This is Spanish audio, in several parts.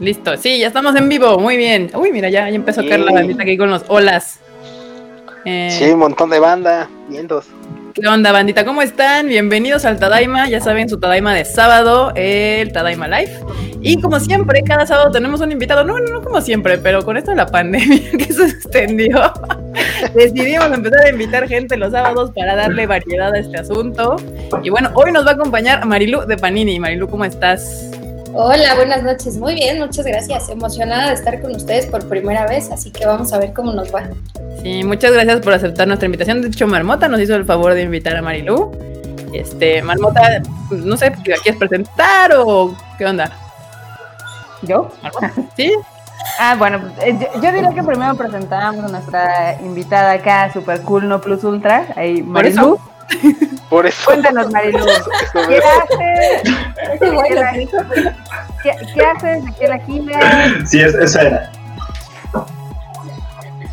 Listo, sí, ya estamos en vivo, muy bien. Uy, mira, ya, ya empezó a caer la bandita aquí con los olas. Eh, sí, un montón de banda, vientos. ¿Qué onda, bandita? ¿Cómo están? Bienvenidos al Tadaima, ya saben, su Tadaima de sábado, el Tadaima Live. Y como siempre, cada sábado tenemos un invitado, no, no, no como siempre, pero con esto de la pandemia que se extendió, decidimos empezar a invitar gente los sábados para darle variedad a este asunto. Y bueno, hoy nos va a acompañar Marilu de Panini. Marilu, ¿cómo estás? Hola, buenas noches. Muy bien, muchas gracias. Emocionada de estar con ustedes por primera vez, así que vamos a ver cómo nos va. Sí, muchas gracias por aceptar nuestra invitación. De hecho, Marmota nos hizo el favor de invitar a Marilu. Este, Marmota, no sé, ¿la quieres presentar o qué onda? ¿Yo? ¿Sí? Ah, bueno, eh, yo, diría que primero presentamos a nuestra invitada acá, super cool, no plus ultra, ahí Marilu. Por eso. Cuéntanos, Marilu. ¿Qué haces? ¿Qué, ¿Qué, haces? ¿De qué la giras? Sí, esa era.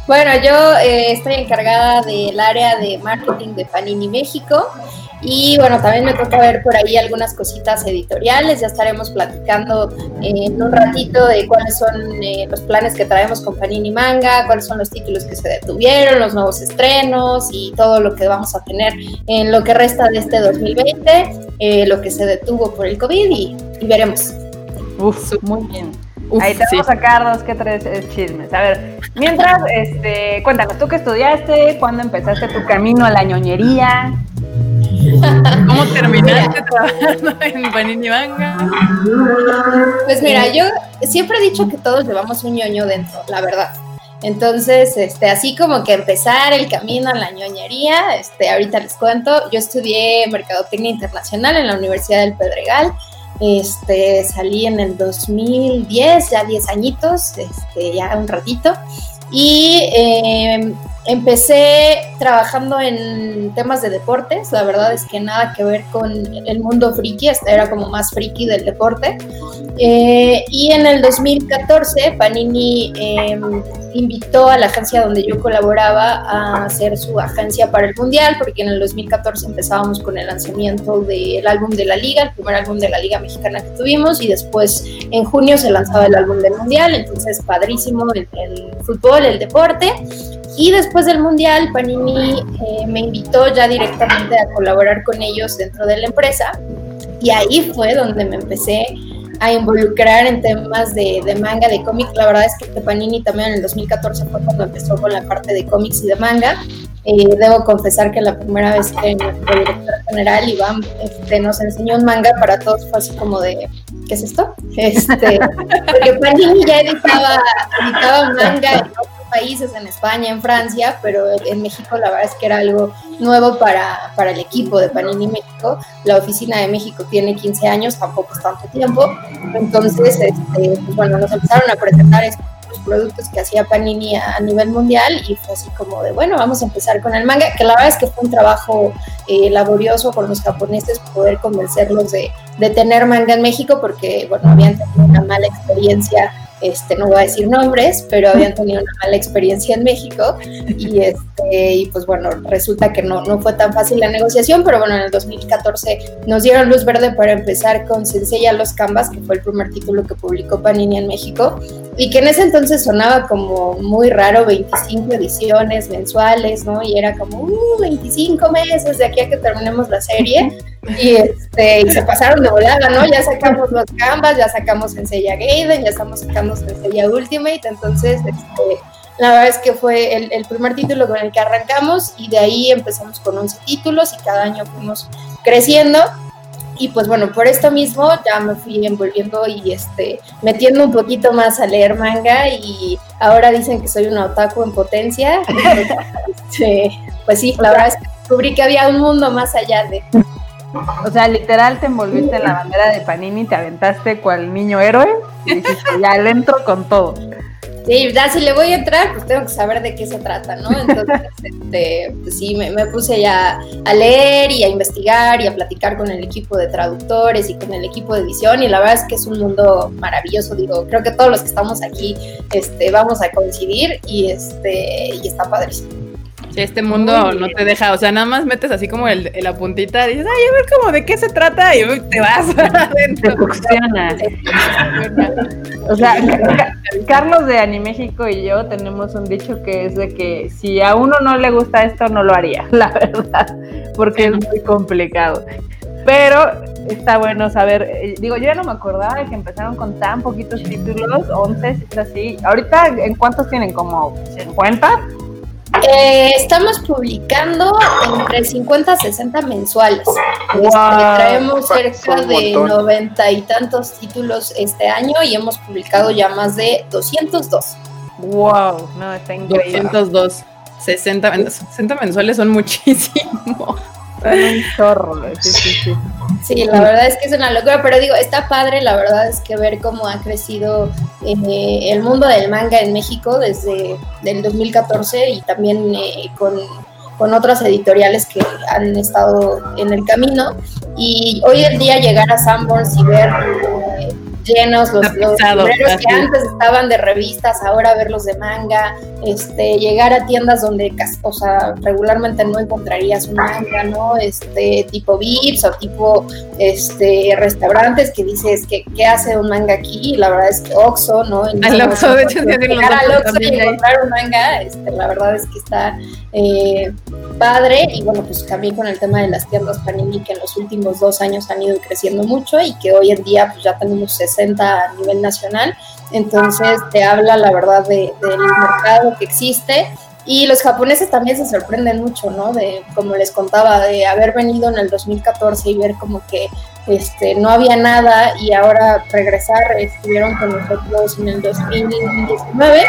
Bueno, yo eh, estoy encargada del área de marketing de Panini México. Y bueno, también me toca ver por ahí algunas cositas editoriales. Ya estaremos platicando en un ratito de cuáles son eh, los planes que traemos con Panini Manga, cuáles son los títulos que se detuvieron, los nuevos estrenos y todo lo que vamos a tener en lo que resta de este 2020, eh, lo que se detuvo por el COVID y, veremos. Uf, muy bien. Ahí te vamos a sacar dos que tres chismes. A ver, mientras, este, cuéntanos, ¿tú qué estudiaste? ¿Cuándo empezaste tu camino a la ñoñería? ¿Cómo terminaste trabajando en Panini Manga? Pues mira, yo siempre he dicho que todos llevamos un ñoño dentro, la verdad. Entonces, este, así como que empezar el camino a la ñoñería, este, ahorita les cuento, yo estudié Mercadotecnia Internacional en la Universidad del Pedregal, este, salí en el 2010, ya 10 añitos, este, ya un ratito, y eh, Empecé trabajando en temas de deportes, la verdad es que nada que ver con el mundo friki, hasta era como más friki del deporte. Eh, y en el 2014 Panini em, invitó a la agencia donde yo colaboraba a hacer su agencia para el Mundial, porque en el 2014 empezábamos con el lanzamiento del álbum de la liga, el primer álbum de la liga mexicana que tuvimos, y después en junio se lanzaba el álbum del Mundial, entonces padrísimo el, el fútbol, el deporte. Y después del Mundial, Panini eh, me invitó ya directamente a colaborar con ellos dentro de la empresa. Y ahí fue donde me empecé a involucrar en temas de, manga, de cómic. La verdad es que Panini también en el 2014 fue cuando empezó con la parte de cómics y de manga. Eh, debo confesar que la primera vez que nuestro director general Iván este, nos enseñó un manga para todos fue así como de ¿qué es esto? Este, porque Panini ya editaba, editaba manga países, en España, en Francia, pero en México la verdad es que era algo nuevo para, para el equipo de Panini México. La oficina de México tiene 15 años, tampoco es tanto tiempo. Entonces, este, pues bueno, nos empezaron a presentar estos productos que hacía Panini a, nivel mundial y fue así como de, bueno, vamos a empezar con el manga, que la verdad es que fue un trabajo eh, laborioso con los japoneses poder convencerlos de, de tener manga en México porque, bueno, habían tenido una mala experiencia este, no voy a decir nombres, pero habían tenido una mala experiencia en México y, este, y pues bueno, resulta que no, no fue tan fácil la negociación, pero bueno, en el 2014 nos dieron luz verde para empezar con Sensei a los Canvas, que fue el primer título que publicó Panini en México y que en ese entonces sonaba como muy raro, 25 ediciones mensuales, ¿no? Y era como, uh, 25 meses de aquí a que terminemos la serie. Y, este, y se pasaron de volada, ¿no? Ya sacamos los Canvas, ya sacamos Senseiya Gaiden, ya estamos sacando Senseiya Ultimate, entonces este, la verdad es que fue el, el, primer título con el que arrancamos y de ahí empezamos con 11 títulos y cada año fuimos creciendo y pues bueno, por esto mismo ya me fui envolviendo y este, metiendo un poquito más a leer manga y ahora dicen que soy una otaku en potencia. Este, pues sí, la verdad es que descubrí que había un mundo más allá de... O sea, literal te envolviste en la bandera de Panini, te aventaste cual niño héroe y dijiste, ya le entro con todo. Sí, ya si le voy a entrar, pues tengo que saber de qué se trata, ¿no? Entonces, este, pues sí, me, puse ya a leer y a investigar y a platicar con el equipo de traductores y con el equipo de edición y la verdad es que es un mundo maravilloso, digo, creo que todos los que estamos aquí este, vamos a coincidir y, este, y está padrísimo. Este mundo no te deja, o sea, nada más metes así como el, la puntita, y dices, ay, a ver cómo de qué se trata, y te vas adentro. o sea, Carlos de Animéxico y yo tenemos un dicho que es de que si a uno no le gusta esto, no lo haría, la verdad, porque es muy complicado. Pero está bueno saber, eh, digo, yo ya no me acordaba de que empezaron con tan poquitos títulos, 11, es así. Ahorita, ¿en cuántos tienen? ¿Como 50? Eh, estamos publicando entre 50 a 60 mensuales. Este, traemos cerca de 90 y tantos títulos este año y hemos publicado ya más de 202. Wow, no, está increíble. 202. 60, 60 mensuales son muchísimo. Un chorro, sí, sí, sí. Sí, la verdad es que es una locura, pero digo, está padre, la verdad es que ver cómo ha crecido eh, el mundo del manga en México desde el 2014 y también eh, con, con, otras editoriales que han estado en el camino. Y hoy en día llegar a Sanborns y ver eh, llenos, los, los que antes estaban de revistas, ahora verlos de manga, este, llegar a tiendas donde, o sea, regularmente no encontrarías un manga, ¿no? Este, tipo Vips o tipo, este, restaurantes que dices, que ¿qué hace un manga aquí? La verdad es que Oxxo, ¿no? Al Oxxo, de hecho, llegar al Oxxo y encontrar un manga, este, la verdad es que está eh, padre y bueno, pues también con el tema de las tiendas Panini que en los últimos dos años han ido creciendo mucho y que hoy en día pues ya tenemos 60 a nivel nacional, entonces te habla la verdad de, del mercado que existe y los japoneses también se sorprenden mucho, ¿no? De, como les contaba, de haber venido en el 2014 y ver como que este, no había nada y ahora regresar, estuvieron con nosotros en el 2019.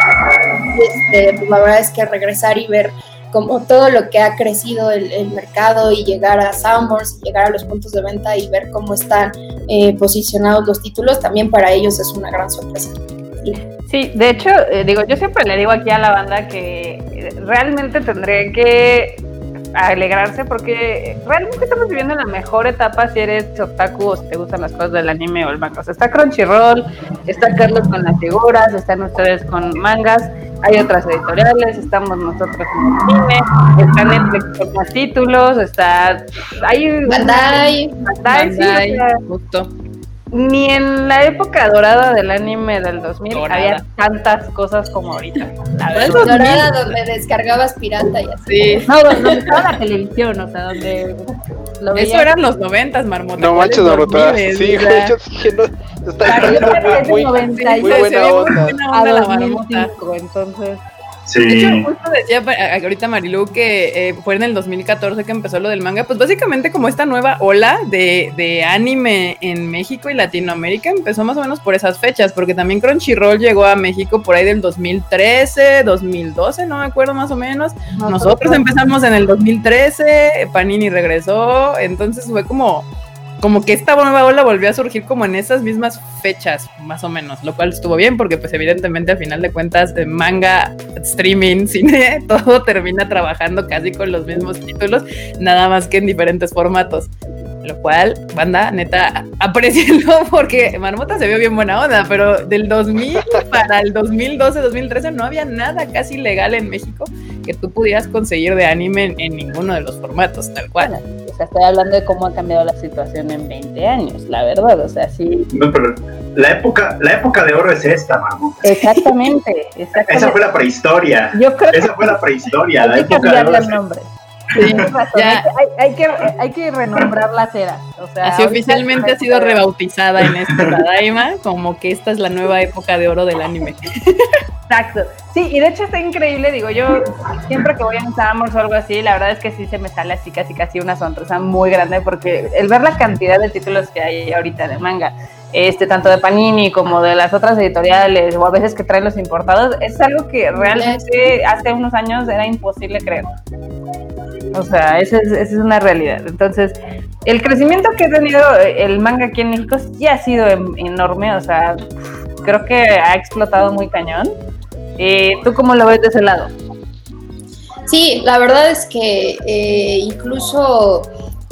Este, pues la verdad es que regresar y ver como todo lo que ha crecido el, mercado y llegar a Sanborns, llegar a los puntos de venta y ver cómo están eh, posicionados los títulos, también para ellos es una gran sorpresa. Sí, de hecho, eh, digo, yo siempre le digo aquí a la banda que eh, realmente tendría que alegrarse porque realmente estamos viviendo la mejor etapa si eres otaku o si te gustan las cosas del anime o el manga. O sea, está Crunchyroll, está Carlos con las figuras, están ustedes con mangas, hay otras editoriales, estamos nosotros en el cine, está Netflix con más títulos, está... Hay Bandai, Bandai, sí, justo ni en la época dorada del anime del 2000 había tantas cosas como ahorita. La dorada donde descargabas pirata y así. Sí. No, donde estaba la televisión, o sea, donde lo Eso eran los noventas, marmota. No manches, marmota. Sí, yo dije, no, está muy, muy, muy buena onda. A 2005, entonces... Sí. De hecho, justo decía ahorita Marilu que eh, fue en el 2014 que empezó lo del manga. Pues básicamente como esta nueva ola de, de, anime en México y Latinoamérica empezó más o menos por esas fechas, porque también Crunchyroll llegó a México por ahí del 2013, 2012, no me acuerdo más o menos. Nosotros empezamos en el 2013, Panini regresó, entonces fue como como que esta nueva ola volvió a surgir como en esas mismas fechas, más o menos, lo cual estuvo bien porque pues evidentemente al final de cuentas de manga, streaming, cine, todo termina trabajando casi con los mismos títulos, nada más que en diferentes formatos. Lo cual, banda, neta, aprecienlo porque Marmota se vio bien buena onda, pero del 2000 para el 2012, 2013 no había nada casi legal en México que tú pudieras conseguir de anime en, ninguno de los formatos, tal cual. O sea, estoy hablando de cómo ha cambiado la situación en 20 años, la verdad, o sea, sí. No, pero la época, la época de oro es esta, Marmota. Exactamente, exactamente. Esa fue la prehistoria. Yo creo Esa fue la prehistoria, la época de oro. El ya. Hay, que, hay que renombrar la cera. O sea, Así oficialmente ha sido rebautizada en esta Tadaima como que esta es la nueva época de oro del anime. Exacto. Sí, y de hecho está increíble, digo, yo siempre que voy a un Summers o algo así, la verdad es que sí se me sale así casi casi una sonrisa muy grande porque el ver la cantidad de títulos que hay ahorita de manga, este tanto de Panini como de las otras editoriales o a veces que traen los importados, es algo que realmente hace unos años era imposible creer. O sea, esa es, una realidad. Entonces, el crecimiento que ha tenido el manga aquí en México sí ha sido enorme, o sea, creo que ha explotado muy cañón. Eh, ¿Tú cómo lo ves de ese lado? Sí, la verdad es que eh, incluso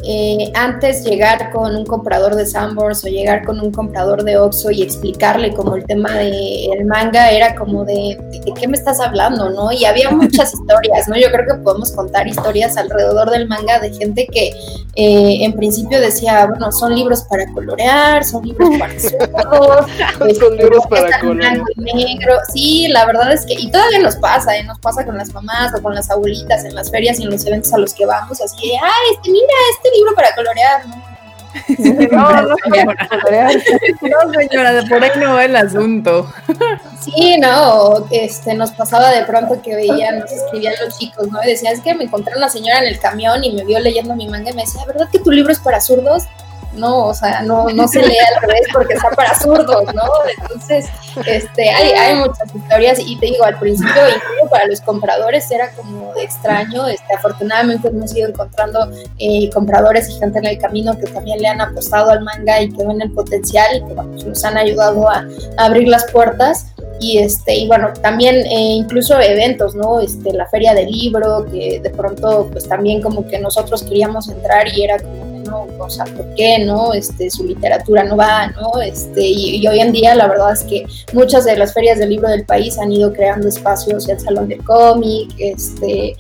eh, antes llegar con un comprador de Sambors o llegar con un comprador de Oxxo y explicarle como el tema del manga era como de, de, qué me estás hablando, ¿no? Y había muchas historias, ¿no? Yo creo que podemos contar historias alrededor del manga de gente que eh, en principio decía, bueno, son libros para colorear, son libros para todos, son este, libros para colorear. Negro. Sí, la verdad es que, y todavía nos pasa, ¿eh? nos pasa con las mamás o con las abuelitas en las ferias y en los eventos a los que vamos, así de, ay, este, mira, este libro para colorear, ¿no? No, no, señora. no, señora, por ahí no va el asunto. Sí, no, este, nos pasaba de pronto que veían, nos escribían los chicos, ¿no? Y decían, es que me encontré una señora en el camión y me vio leyendo mi manga y me decía, ¿verdad que tu libro es para zurdos? No, o sea, no, no se lee al revés porque está para zurdos, ¿no? Entonces, este, hay, hay muchas historias y te digo, al principio, incluso para los compradores era como extraño, este, afortunadamente hemos ido encontrando eh, compradores y gente en el camino que también le han apostado al manga y que ven el potencial que pues, nos han ayudado a, abrir las puertas y este y bueno también eh, incluso eventos no este la feria del libro que de pronto pues también como que nosotros queríamos entrar y era como ¿no? O sea, ¿por qué, no? Este, su literatura no va, ¿no? Este, y, hoy en día la verdad es que muchas de las ferias del libro del país han ido creando espacios, el Salón del Cómic, este,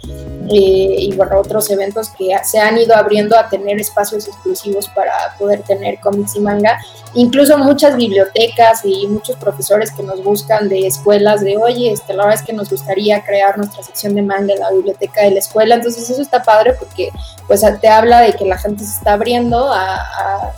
eh, y bueno, otros eventos que se han ido abriendo a tener espacios exclusivos para poder tener cómics y manga. Incluso muchas bibliotecas y muchos profesores que nos buscan de escuelas de, oye, este, la verdad es que nos gustaría crear nuestra sección de manga en la biblioteca de la escuela. Entonces eso está padre porque pues te habla de que la gente se está abriendo a, a,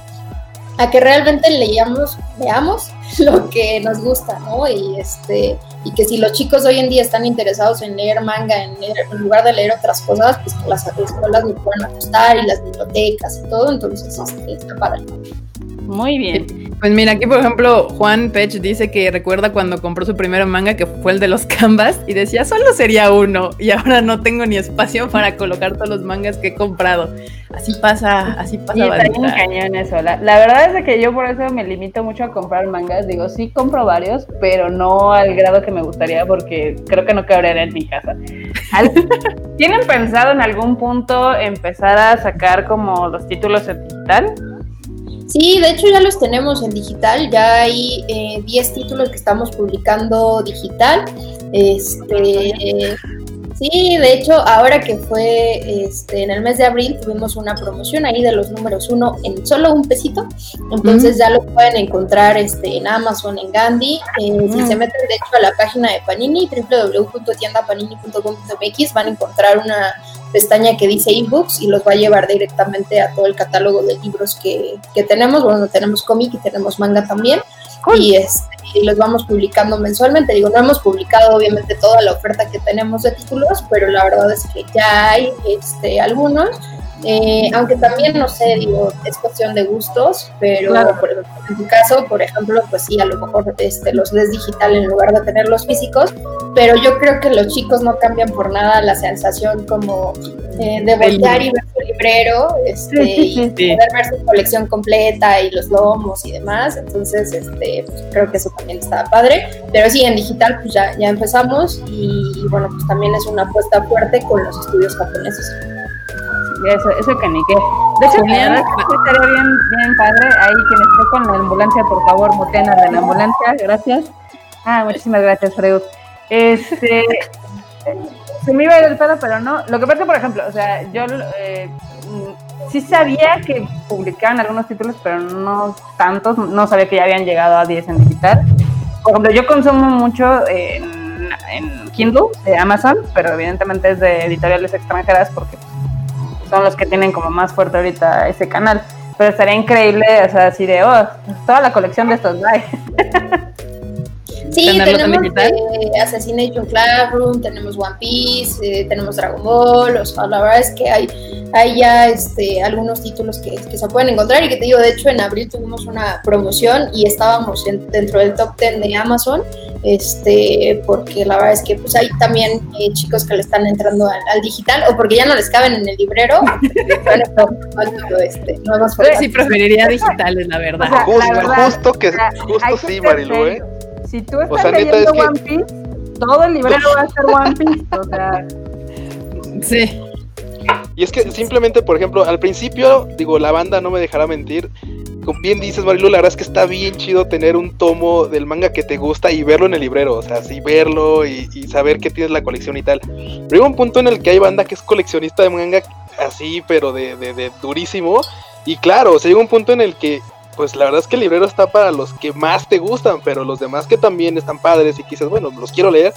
que realmente leamos, veamos lo que nos gusta, ¿no? Y, este, y que si los chicos hoy en día están interesados en leer manga en, en lugar de leer otras cosas, pues las escuelas me pueden ajustar y las bibliotecas y todo, entonces este, está padre. Muy bien. Pues mira, aquí por ejemplo Juan Pech dice que recuerda cuando compró su primer manga que fue el de los canvas y decía solo sería uno y ahora no tengo ni espacio para colocar todos los mangas que he comprado. Así pasa, así pasa. Y está un cañón eso. La, verdad es que yo por eso me limito mucho a comprar mangas. Digo, sí compro varios, pero no al grado que me gustaría porque creo que no cabría en mi casa. ¿Tienen pensado en algún punto empezar a sacar como los títulos en digital? Sí, de hecho ya los tenemos en digital, ya hay 10 eh, títulos que estamos publicando digital. Este, sí, de hecho, ahora que fue este, en el mes de abril, tuvimos una promoción ahí de los números uno en solo un pesito. Entonces ya lo pueden encontrar este, en Amazon, en Gandhi. Eh, si se meten de hecho a la página de Panini, www.tiendapanini.com.mx, van a encontrar una pestaña que dice ebooks y los va a llevar directamente a todo el catálogo de libros que, que tenemos. Bueno, tenemos cómic y tenemos manga también. Y, este, los vamos publicando mensualmente. Digo, no hemos publicado obviamente toda la oferta que tenemos de títulos, pero la verdad es que ya hay este, algunos. Eh, aunque también, no sé, digo, es cuestión de gustos, pero en tu caso, por ejemplo, pues sí, a lo mejor este, los lees digital en lugar de tenerlos físicos, pero yo creo que los chicos no cambian por nada la sensación como eh, de voltear y ver su librero este, y poder ver su colección completa y los lomos y demás, entonces este, pues, creo que eso también está padre, pero sí, en digital pues ya, ya empezamos y, y bueno, pues también es una apuesta fuerte con los estudios japoneses. Eso, eso canique. De hecho, estaría bien, bien padre. Ahí quien esté con la ambulancia, por favor, muten a la ambulancia. Gracias. Ah, muchísimas gracias, Freud. Este. se me iba a ir el pedo, pero no. Lo que pasa, por ejemplo, o sea, yo eh, sí sabía que publicaban algunos títulos, pero no tantos. No sabía que ya habían llegado a 10 en digital. Por ejemplo, yo consumo mucho en, en Kindle de Amazon, pero evidentemente es de editoriales extranjeras porque son los que tienen como más fuerte ahorita ese canal. Pero estaría increíble, o sea, así de, oh, toda la colección de estos live. Sí, tenemos eh, Assassination Classroom, tenemos One Piece, eh, tenemos Dragon Ball, o sea, la verdad es que hay, hay ya este, algunos títulos que, que, se pueden encontrar y que te digo, de hecho en abril tuvimos una promoción y estábamos dentro del top 10 de Amazon este, porque la verdad es que pues hay también eh, chicos que le están entrando al, digital o porque ya no les caben en el librero. este, sí preferiría digitales, la verdad. justo, que justo sí, Marilu, ¿eh? Si tú estás leyendo One Piece, todo el librero va a ser One Piece, o sea. Sí. Y es que simplemente, por ejemplo, al principio, digo, la banda no me dejará mentir. Bien dices, Marilu, la verdad es que está bien chido tener un tomo del manga que te gusta y verlo en el librero. O sea, así verlo y, saber que tienes la colección y tal. Pero hay un punto en el que hay banda que es coleccionista de manga así, pero de, de, de durísimo. Y claro, o sea, llega un punto en el que pues la verdad es que el librero está para los que más te gustan, pero los demás que también están padres y que dices, bueno, los quiero leer,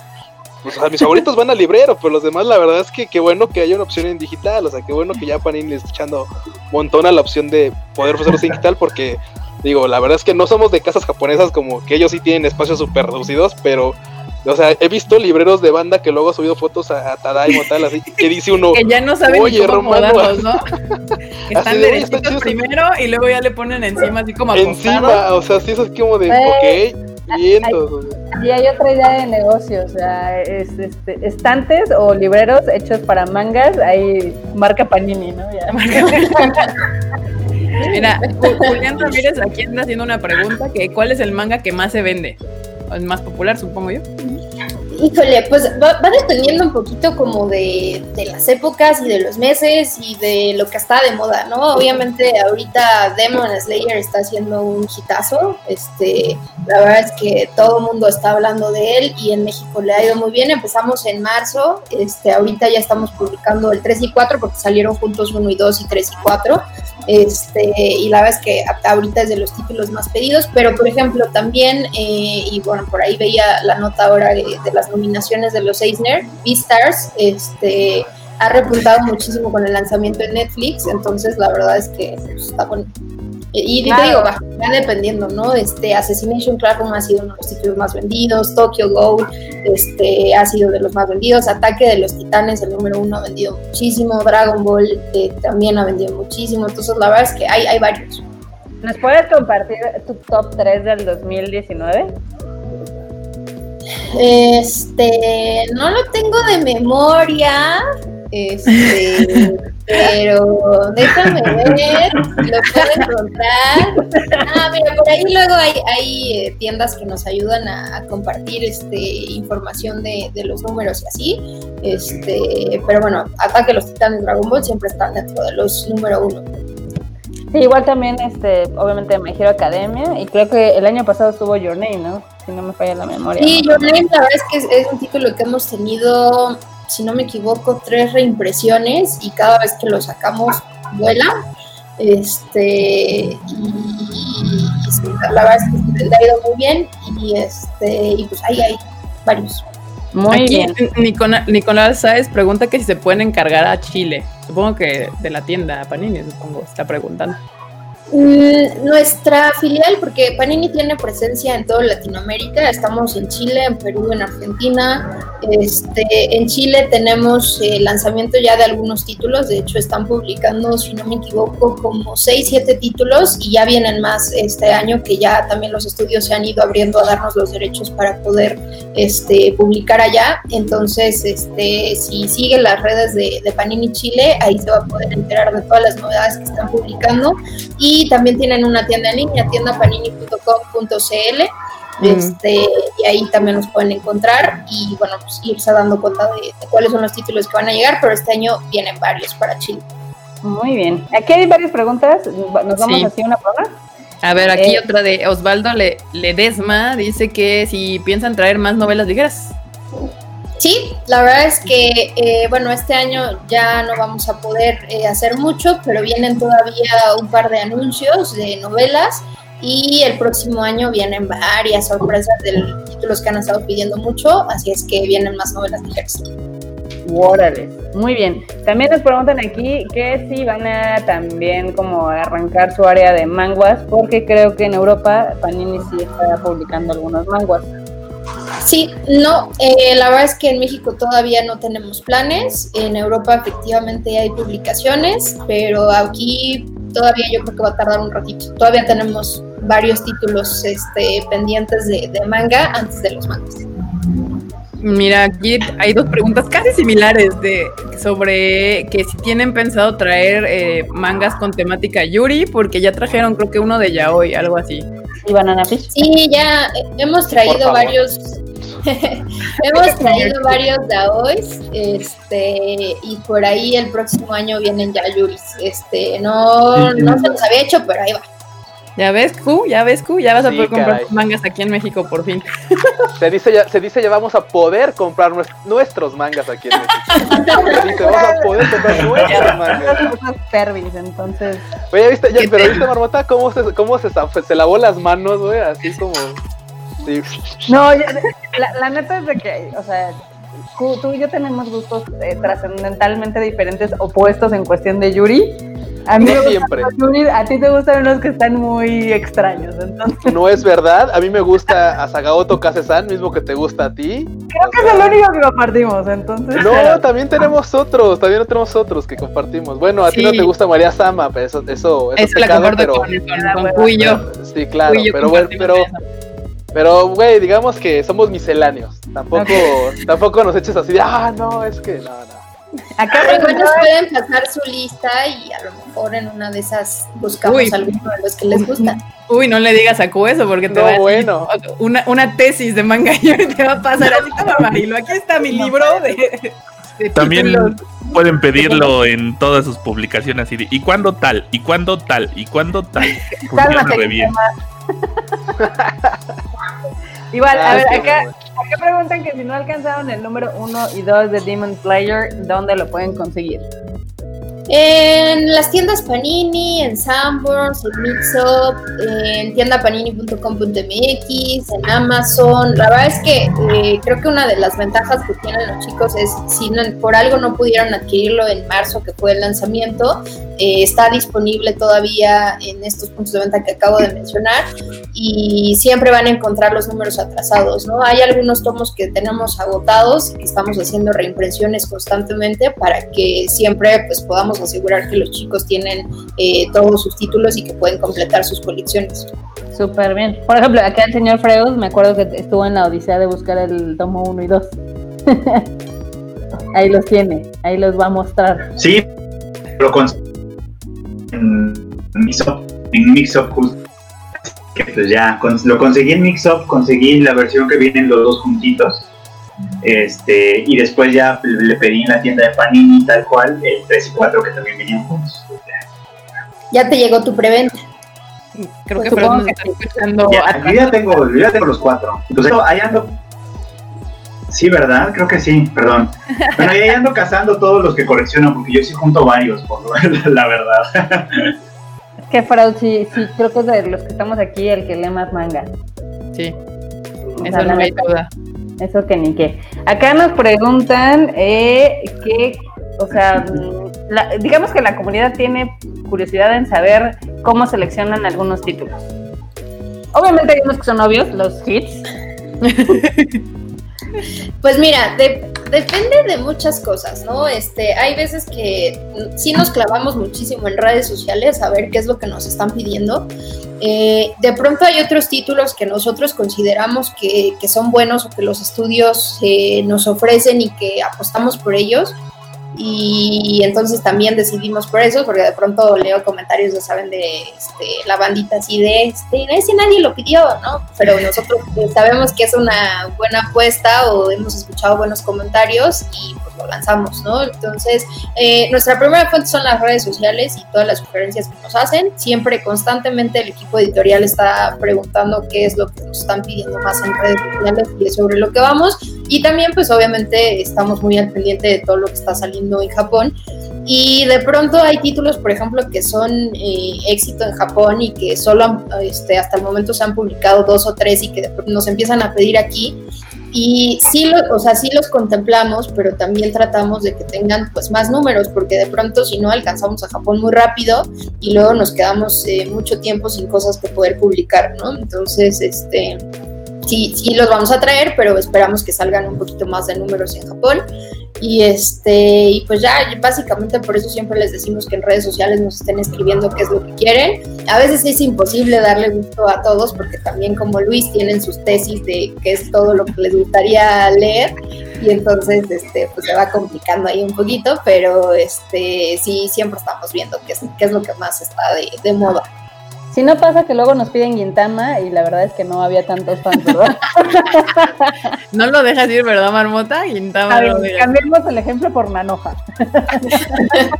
pues o sea, mis favoritos van al librero, pero los demás la verdad es que qué bueno que haya una opción en digital, o sea, qué bueno que ya Panini le está echando montón a la opción de poder ofrecerlos en digital, porque digo, la verdad es que no somos de casas japonesas como que ellos sí tienen espacios súper reducidos, pero o sea, he visto libreros de banda que luego ha subido fotos a, a Tadaimo tal, así que dice uno, que ya no saben Oye, cómo ¿no? Están derechitos primero y luego ya le ponen encima así como Encima, o sea, sí eso es como de, ok, viendo. Y hay otra idea de negocio, o sea, es, este, estantes o libreros hechos para mangas, hay marca Panini, ¿no? Ya. Mira, Julián Ramírez aquí anda haciendo una pregunta que ¿cuál es el manga que más se vende? Es más popular, supongo yo. Híjole, pues va, dependiendo un poquito como de, las épocas y de los meses y de lo que está de moda, ¿no? Obviamente ahorita Demon Slayer está haciendo un hitazo, este, la verdad es que todo el mundo está hablando de él y en México le ha ido muy bien, empezamos en marzo, este, ahorita ya estamos publicando el 3 y 4 porque salieron juntos 1 y 2 y 3 y 4, este, y la verdad es que ahorita es de los títulos más pedidos, pero por ejemplo también, eh, y bueno, por ahí veía la nota ahora de, las nominaciones de los Eisner, Beastars, este, ha repuntado muchísimo con el lanzamiento en Netflix, entonces la verdad es que pues, está bueno. Y, te digo, va, dependiendo, ¿no? Este, Assassination Classroom ha sido uno de los títulos más vendidos, Tokyo Ghoul este, ha sido de los más vendidos, Ataque de los Titanes, el número uno, ha vendido muchísimo, Dragon Ball eh, también ha vendido muchísimo, entonces la verdad es que hay, hay varios. ¿Nos puedes compartir tu top 3 del 2019? Este, no lo tengo de memoria, este, pero déjame ver, lo puedo encontrar. Ah, mira, por ahí luego hay, hay eh, tiendas que nos ayudan a, compartir este información de, de, los números y así. Este, pero bueno, Ataque los Titanes Dragon Ball siempre están dentro de los número uno. Sí, igual también, este, obviamente Me Hero Academia, y creo que el año pasado estuvo Your Name, ¿no? Si no me falla la memoria. Sí, Your Name, la verdad es que es, un título que hemos tenido, si no me equivoco, tres reimpresiones, y cada vez que lo sacamos vuela. Este, y, la verdad es que le ha ido muy bien, y este, y pues ahí hay varios. Muy bien. Nicolás Sáez pregunta que si se pueden encargar a Chile. Supongo que de la tienda Panini, supongo, está preguntando. Mm, nuestra filial, porque Panini tiene presencia en toda Latinoamérica, estamos en Chile, en Perú, en Argentina. Este, en Chile tenemos el lanzamiento ya de algunos títulos, de hecho están publicando, si no me equivoco, como 6, 7 títulos y ya vienen más este año que ya también los estudios se han ido abriendo a darnos los derechos para poder este, publicar allá. Entonces, este, si siguen las redes de, de Panini Chile, ahí se va a poder enterar de todas las novedades que están publicando. Y también tienen una tienda en línea, tiendapanini.com.cl. Este, y ahí también nos pueden encontrar y bueno, pues irse dando cuenta de, cuáles son los títulos que van a llegar, pero este año vienen varios para Chile. Muy bien. Aquí hay varias preguntas. Nos vamos a hacer una prueba. A ver, aquí eh, otra de Osvaldo Ledesma dice que si piensan traer más novelas ligeras. Sí, la verdad es que, eh, bueno, este año ya no vamos a poder eh, hacer mucho, pero vienen todavía un par de anuncios de novelas y el próximo año vienen varias sorpresas de títulos que han estado pidiendo mucho, así es que vienen más novelas ligeras. Órale, muy bien. También nos preguntan aquí que si van a también como arrancar su área de manguas, porque creo que en Europa Panini sí está publicando algunos manguas. Sí, no, eh, la verdad es que en México todavía no tenemos planes, en Europa efectivamente hay publicaciones, pero aquí todavía yo creo que va a tardar un ratito. Todavía tenemos varios títulos este, pendientes de, manga antes de los mangas. Mira, aquí hay dos preguntas casi similares de sobre que si tienen pensado traer eh, mangas con temática Yuri, porque ya trajeron creo que uno de Yaoi, algo así. ¿Y Banana Fish? Sí, ya hemos traído varios Hemos traído varios yaois, este, y por ahí el próximo año vienen ya yuris. Este, no, no se los había hecho, pero ahí va. Ya ves, Q, ya ves, Q, ya vas a poder comprar caray. tus mangas aquí en México por fin. Se dice, ya, se dice ya vamos a poder comprar nues- nuestros mangas aquí en México. Se dice, vamos a poder comprar nuestros mangas. Pervis, entonces. Oye, ¿viste? Ya, ¿Qué pero te- ¿viste, Marmota? ¿Cómo se, cómo se, se lavó las manos, güey? Así como... Sí. No, yo- la, la neta es de que, o sea, tú, tú y yo tenemos gustos eh, trascendentalmente diferentes, opuestos en cuestión de Yuri. A mí No siempre. Yuri, a ti te gustan unos que están muy extraños, entonces No es verdad. A mí me gusta a Sagaoto Kase-san, mismo que te gusta a ti. creo que es el único que compartimos, entonces. No, también tenemos otros, también tenemos otros que compartimos. Bueno, a ti Sí. no te gusta María Sama, pero eso, eso, eso es la pecado, comparto pero... con, con, con Q y yo. Sí, claro, Q y yo pero bueno, pero, eso. Pero, güey, digamos que somos misceláneos. Tampoco, tampoco nos eches así de, ah, no, es que, no, no. Acá Pero igual nos pueden pasar su lista y a lo mejor en una de esas buscamos Uy. alguno de los que les gusta. Uy, no le digas a Q eso porque te No, va a decir bueno. una, una tesis de manga y te va a pasar así como Marilo. Aquí está mi libro de, de También pueden pedirlo en todas sus publicaciones de, ¿y cuándo tal? ¿Y cuándo tal? ¿Y cuándo tal? Cálmate, bien. Igual, a Ah, ver, acá, acá preguntan que si no alcanzaron el número 1 y 2 de Demon Slayer, ¿dónde lo pueden conseguir? En las tiendas Panini, en Sanborns, en Mixup, en tiendapanini.com.mx, en Amazon. La verdad es que eh, creo que una de las ventajas que tienen los chicos es si no- por algo no pudieron adquirirlo en marzo, que fue el lanzamiento, eh, está disponible todavía en estos puntos de venta que acabo de mencionar y siempre van a encontrar los números atrasados, ¿no? Hay algunos tomos que tenemos agotados y que estamos haciendo reimpresiones constantemente para que siempre pues podamos asegurar que los chicos tienen eh, todos sus títulos y que pueden completar sus colecciones. Súper bien. Por ejemplo, acá el señor Freud, me acuerdo que estuvo en la odisea de buscar el tomo 1 y 2. ahí los tiene, ahí los va a mostrar. Sí, lo conseguí en Mixup, en Mixup justo. Que pues ya, con- lo conseguí en Mixup, conseguí la versión que vienen los dos juntitos. Este, y después ya le pedí en la tienda de Panini tal cual, el 3 y 4 que también venían juntos. Ya te llegó tu preventa. Creo que Pues que está sí. escuchando. Ya, yo ya tengo, yo ya tengo los cuatro. Entonces, ahí ando. Sí, ¿verdad? Creo que sí, perdón. Bueno, ahí ando cazando todos los que colecciono, porque yo sí junto varios, por lo- la verdad. Es que Freud sí, sí, creo que es de los que estamos aquí el que lee más manga. Sí, O eso sea, no hay duda. Eso que ni qué. Acá nos preguntan eh, que, o sea, digamos que la comunidad tiene curiosidad en saber cómo seleccionan algunos títulos. Obviamente hay unos que son obvios, los hits. Pues mira, de- depende de muchas cosas, ¿no? Este, hay veces que sí nos clavamos muchísimo en redes sociales a ver qué es lo que nos están pidiendo. Eh, de pronto hay otros títulos que nosotros consideramos que, que son buenos o que los estudios eh, nos ofrecen y que apostamos por ellos. Y entonces también decidimos por eso, porque de pronto leo comentarios, ya saben, de este, la bandita así de, este, ese nadie lo pidió, ¿no? Pero nosotros eh, sabemos que es una buena apuesta o hemos escuchado buenos comentarios y lo lanzamos, ¿no? Entonces, eh, nuestra primera fuente son las redes sociales y todas las sugerencias que nos hacen. Siempre, constantemente, el equipo editorial está preguntando qué es lo que nos están pidiendo más en redes sociales y es sobre lo que vamos. Y también, pues obviamente, estamos muy al pendiente de todo lo que está saliendo en Japón. Y de pronto hay títulos, por ejemplo, que son eh, éxito en Japón y que solo este, hasta el momento se han publicado dos o tres y que nos empiezan a pedir aquí. Y sí, lo, o sea, sí los contemplamos, pero también tratamos de que tengan pues más números, porque de pronto si no alcanzamos a Japón muy rápido y luego nos quedamos eh, mucho tiempo sin cosas que poder publicar, ¿no? Entonces, este, sí, sí los vamos a traer, pero esperamos que salgan un poquito más de números en Japón. Y este, y pues ya, básicamente por eso siempre les decimos que en redes sociales nos estén escribiendo qué es lo que quieren. A veces es imposible darle gusto a todos, porque también como Luis tienen sus tesis de qué es todo lo que les gustaría leer. Y entonces este, pues se va complicando ahí un poquito, pero este sí siempre estamos viendo qué es, qué es lo que más está de, de moda. Si no pasa que luego nos piden Gintama y la verdad es que no había tantos fans, ¿verdad? no lo dejas ir, ¿verdad, Marmota? Gintama. A ver, cambiemos el ejemplo por Manoja.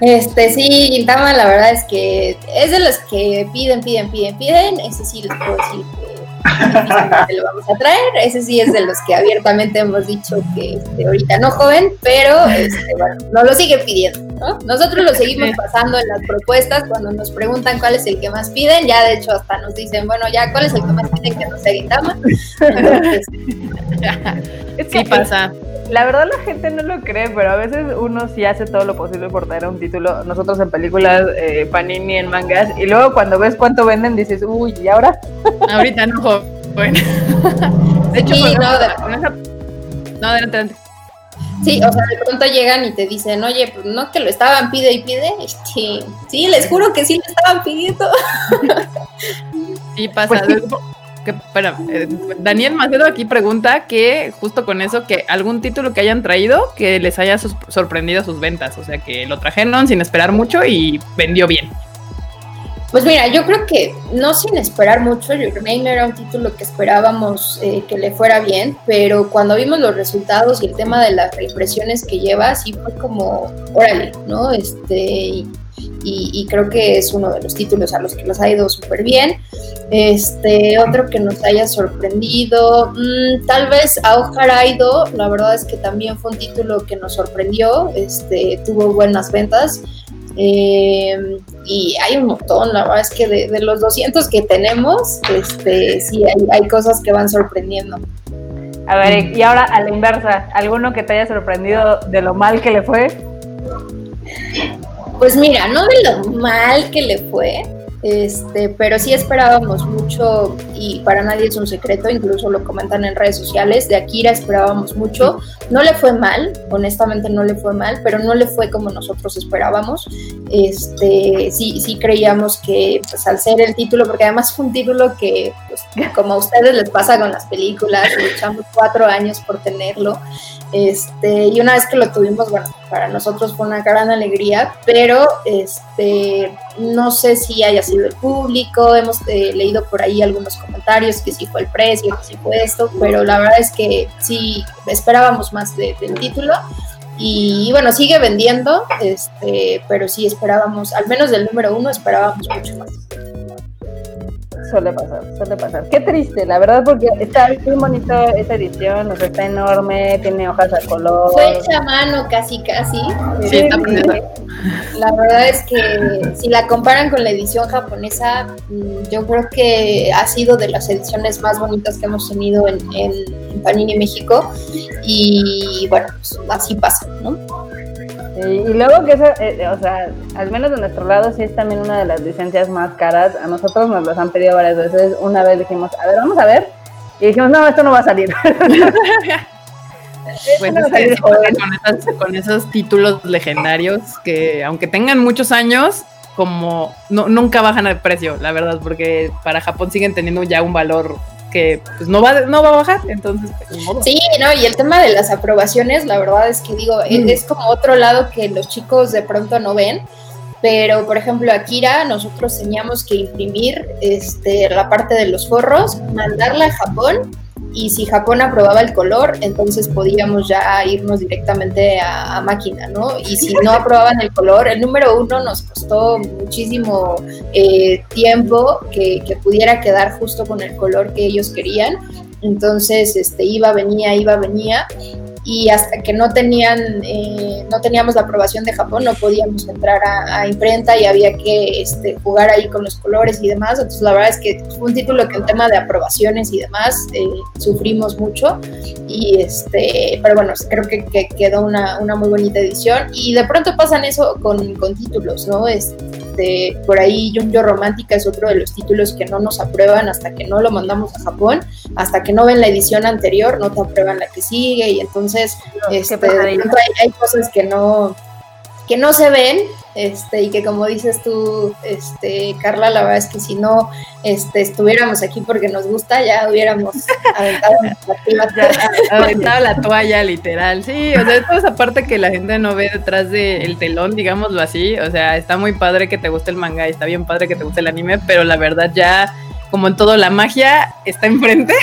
Este, sí, Gintama, la verdad es que es de los que piden, piden, piden, piden. Ese sí les puedo decir que lo vamos a traer. Ese sí es de los que abiertamente hemos dicho que este, ahorita no joven, pero este, bueno, no lo sigue pidiendo. Nosotros lo seguimos pasando en las propuestas cuando nos preguntan cuál es el que más piden, ya de hecho hasta nos dicen, bueno, ya cuál es el que más piden que no sea Gintama. es que sí pasa. La verdad la gente no lo cree, pero a veces uno sí hace todo lo posible por traer un título. Nosotros en películas, eh, Panini en mangas, y luego cuando ves cuánto venden dices, uy, ¿y ahora? Ahorita no, bueno. De hecho, no, de, no, adelante, adelante. Sí, o sea, de pronto llegan y te dicen, oye, pues no que lo estaban pide y pide. Este, sí, les juro que sí lo estaban pidiendo. Sí, pasa. Pues que, eh, Daniel Macedo aquí pregunta que justo con eso, que algún título que hayan traído que les haya sorprendido sus ventas. O sea, que lo trajeron sin esperar mucho y vendió bien. Pues mira, yo creo que no sin esperar mucho, Name era un título que esperábamos eh, que le fuera bien, pero cuando vimos los resultados y el tema de las impresiones que lleva, sí fue como, órale, ¿no? Este, y, creo que es uno de los títulos a los que nos ha ido súper bien. Este, otro que nos haya sorprendido, mm, tal vez Aojaraido, la verdad es que también fue un título que nos sorprendió, este, tuvo buenas ventas. Eh, y hay un montón, la verdad es que de, los 200 que tenemos, este, sí hay, hay, cosas que van sorprendiendo. A ver, y ahora a la inversa, ¿alguno que te haya sorprendido de lo mal que le fue? Pues mira, no de lo mal que le fue, este, pero sí esperábamos mucho y para nadie es un secreto, incluso lo comentan en redes sociales, de Akira esperábamos mucho, no le fue mal, honestamente no le fue mal, pero no le fue como nosotros esperábamos, este, sí, sí creíamos que pues, al ser el título, porque además fue un título que pues, como a ustedes les pasa con las películas, luchamos cuatro años por tenerlo, este, y una vez que lo tuvimos, bueno, para nosotros fue una gran alegría, pero este, no sé si haya sido el público, hemos eh, leído por ahí algunos comentarios que sí fue el precio, que sí fue esto, pero la verdad es que sí esperábamos más del título. Y bueno, sigue vendiendo, este, pero sí esperábamos, al menos del número uno esperábamos mucho más. Suele pasar, suele pasar. Qué triste, la verdad, porque está muy bonita esa edición, o sea, está enorme, tiene hojas a color. Fue hecha mano casi, casi. Sí, está La verdad es que si la comparan con la edición japonesa, mm, yo creo que ha sido de las ediciones más bonitas que hemos tenido en, en Panini México. Y bueno, pues así pasa, ¿no? Y luego que eso, eh, o sea, al menos de nuestro lado sí es también una de las licencias más caras. A nosotros nos las han pedido varias veces. Una vez dijimos, a ver, vamos a ver. Y dijimos, no, esto no va a salir. pues con, esos títulos legendarios que aunque tengan muchos años, como no, nunca bajan el precio, la verdad, porque para Japón siguen teniendo ya un valor que pues no va, no va a bajar, entonces pues, Sí, no, y el tema de las aprobaciones, la verdad es que digo, mm. es como otro lado que los chicos de pronto no ven, pero por ejemplo Akira, nosotros teníamos que imprimir este, la parte de los forros, mandarla a Japón y si Japón aprobaba el color, entonces podíamos ya irnos directamente a, máquina, ¿no? Y si no aprobaban el color, el número uno nos costó muchísimo eh, tiempo que, que, pudiera quedar justo con el color que ellos querían. Entonces, este, iba, venía, iba, venía y hasta que no tenían eh, no teníamos la aprobación de Japón no podíamos entrar a, imprenta y había que este, jugar ahí con los colores y demás. Entonces la verdad es que fue un título que en tema de aprobaciones y demás eh, sufrimos mucho. Y este pero bueno creo que, quedó una, una, muy bonita edición. Y de pronto pasan eso con, con títulos no este por ahí Junjo Romántica es otro de los títulos que no nos aprueban hasta que no lo mandamos a Japón hasta que no ven la edición anterior no te aprueban la que sigue y entonces este, hay, cosas que no, que no se ven, este, y que como dices tú, este, Carla, la verdad es que si no este, estuviéramos aquí porque nos gusta, ya hubiéramos aventado, aventado la toalla, literal. Sí, o sea, toda esa parte que la gente no ve detrás del telón, digámoslo así. O sea, está muy padre que te guste el manga y está bien padre que te guste el anime, pero la verdad ya, como en todo, la magia está enfrente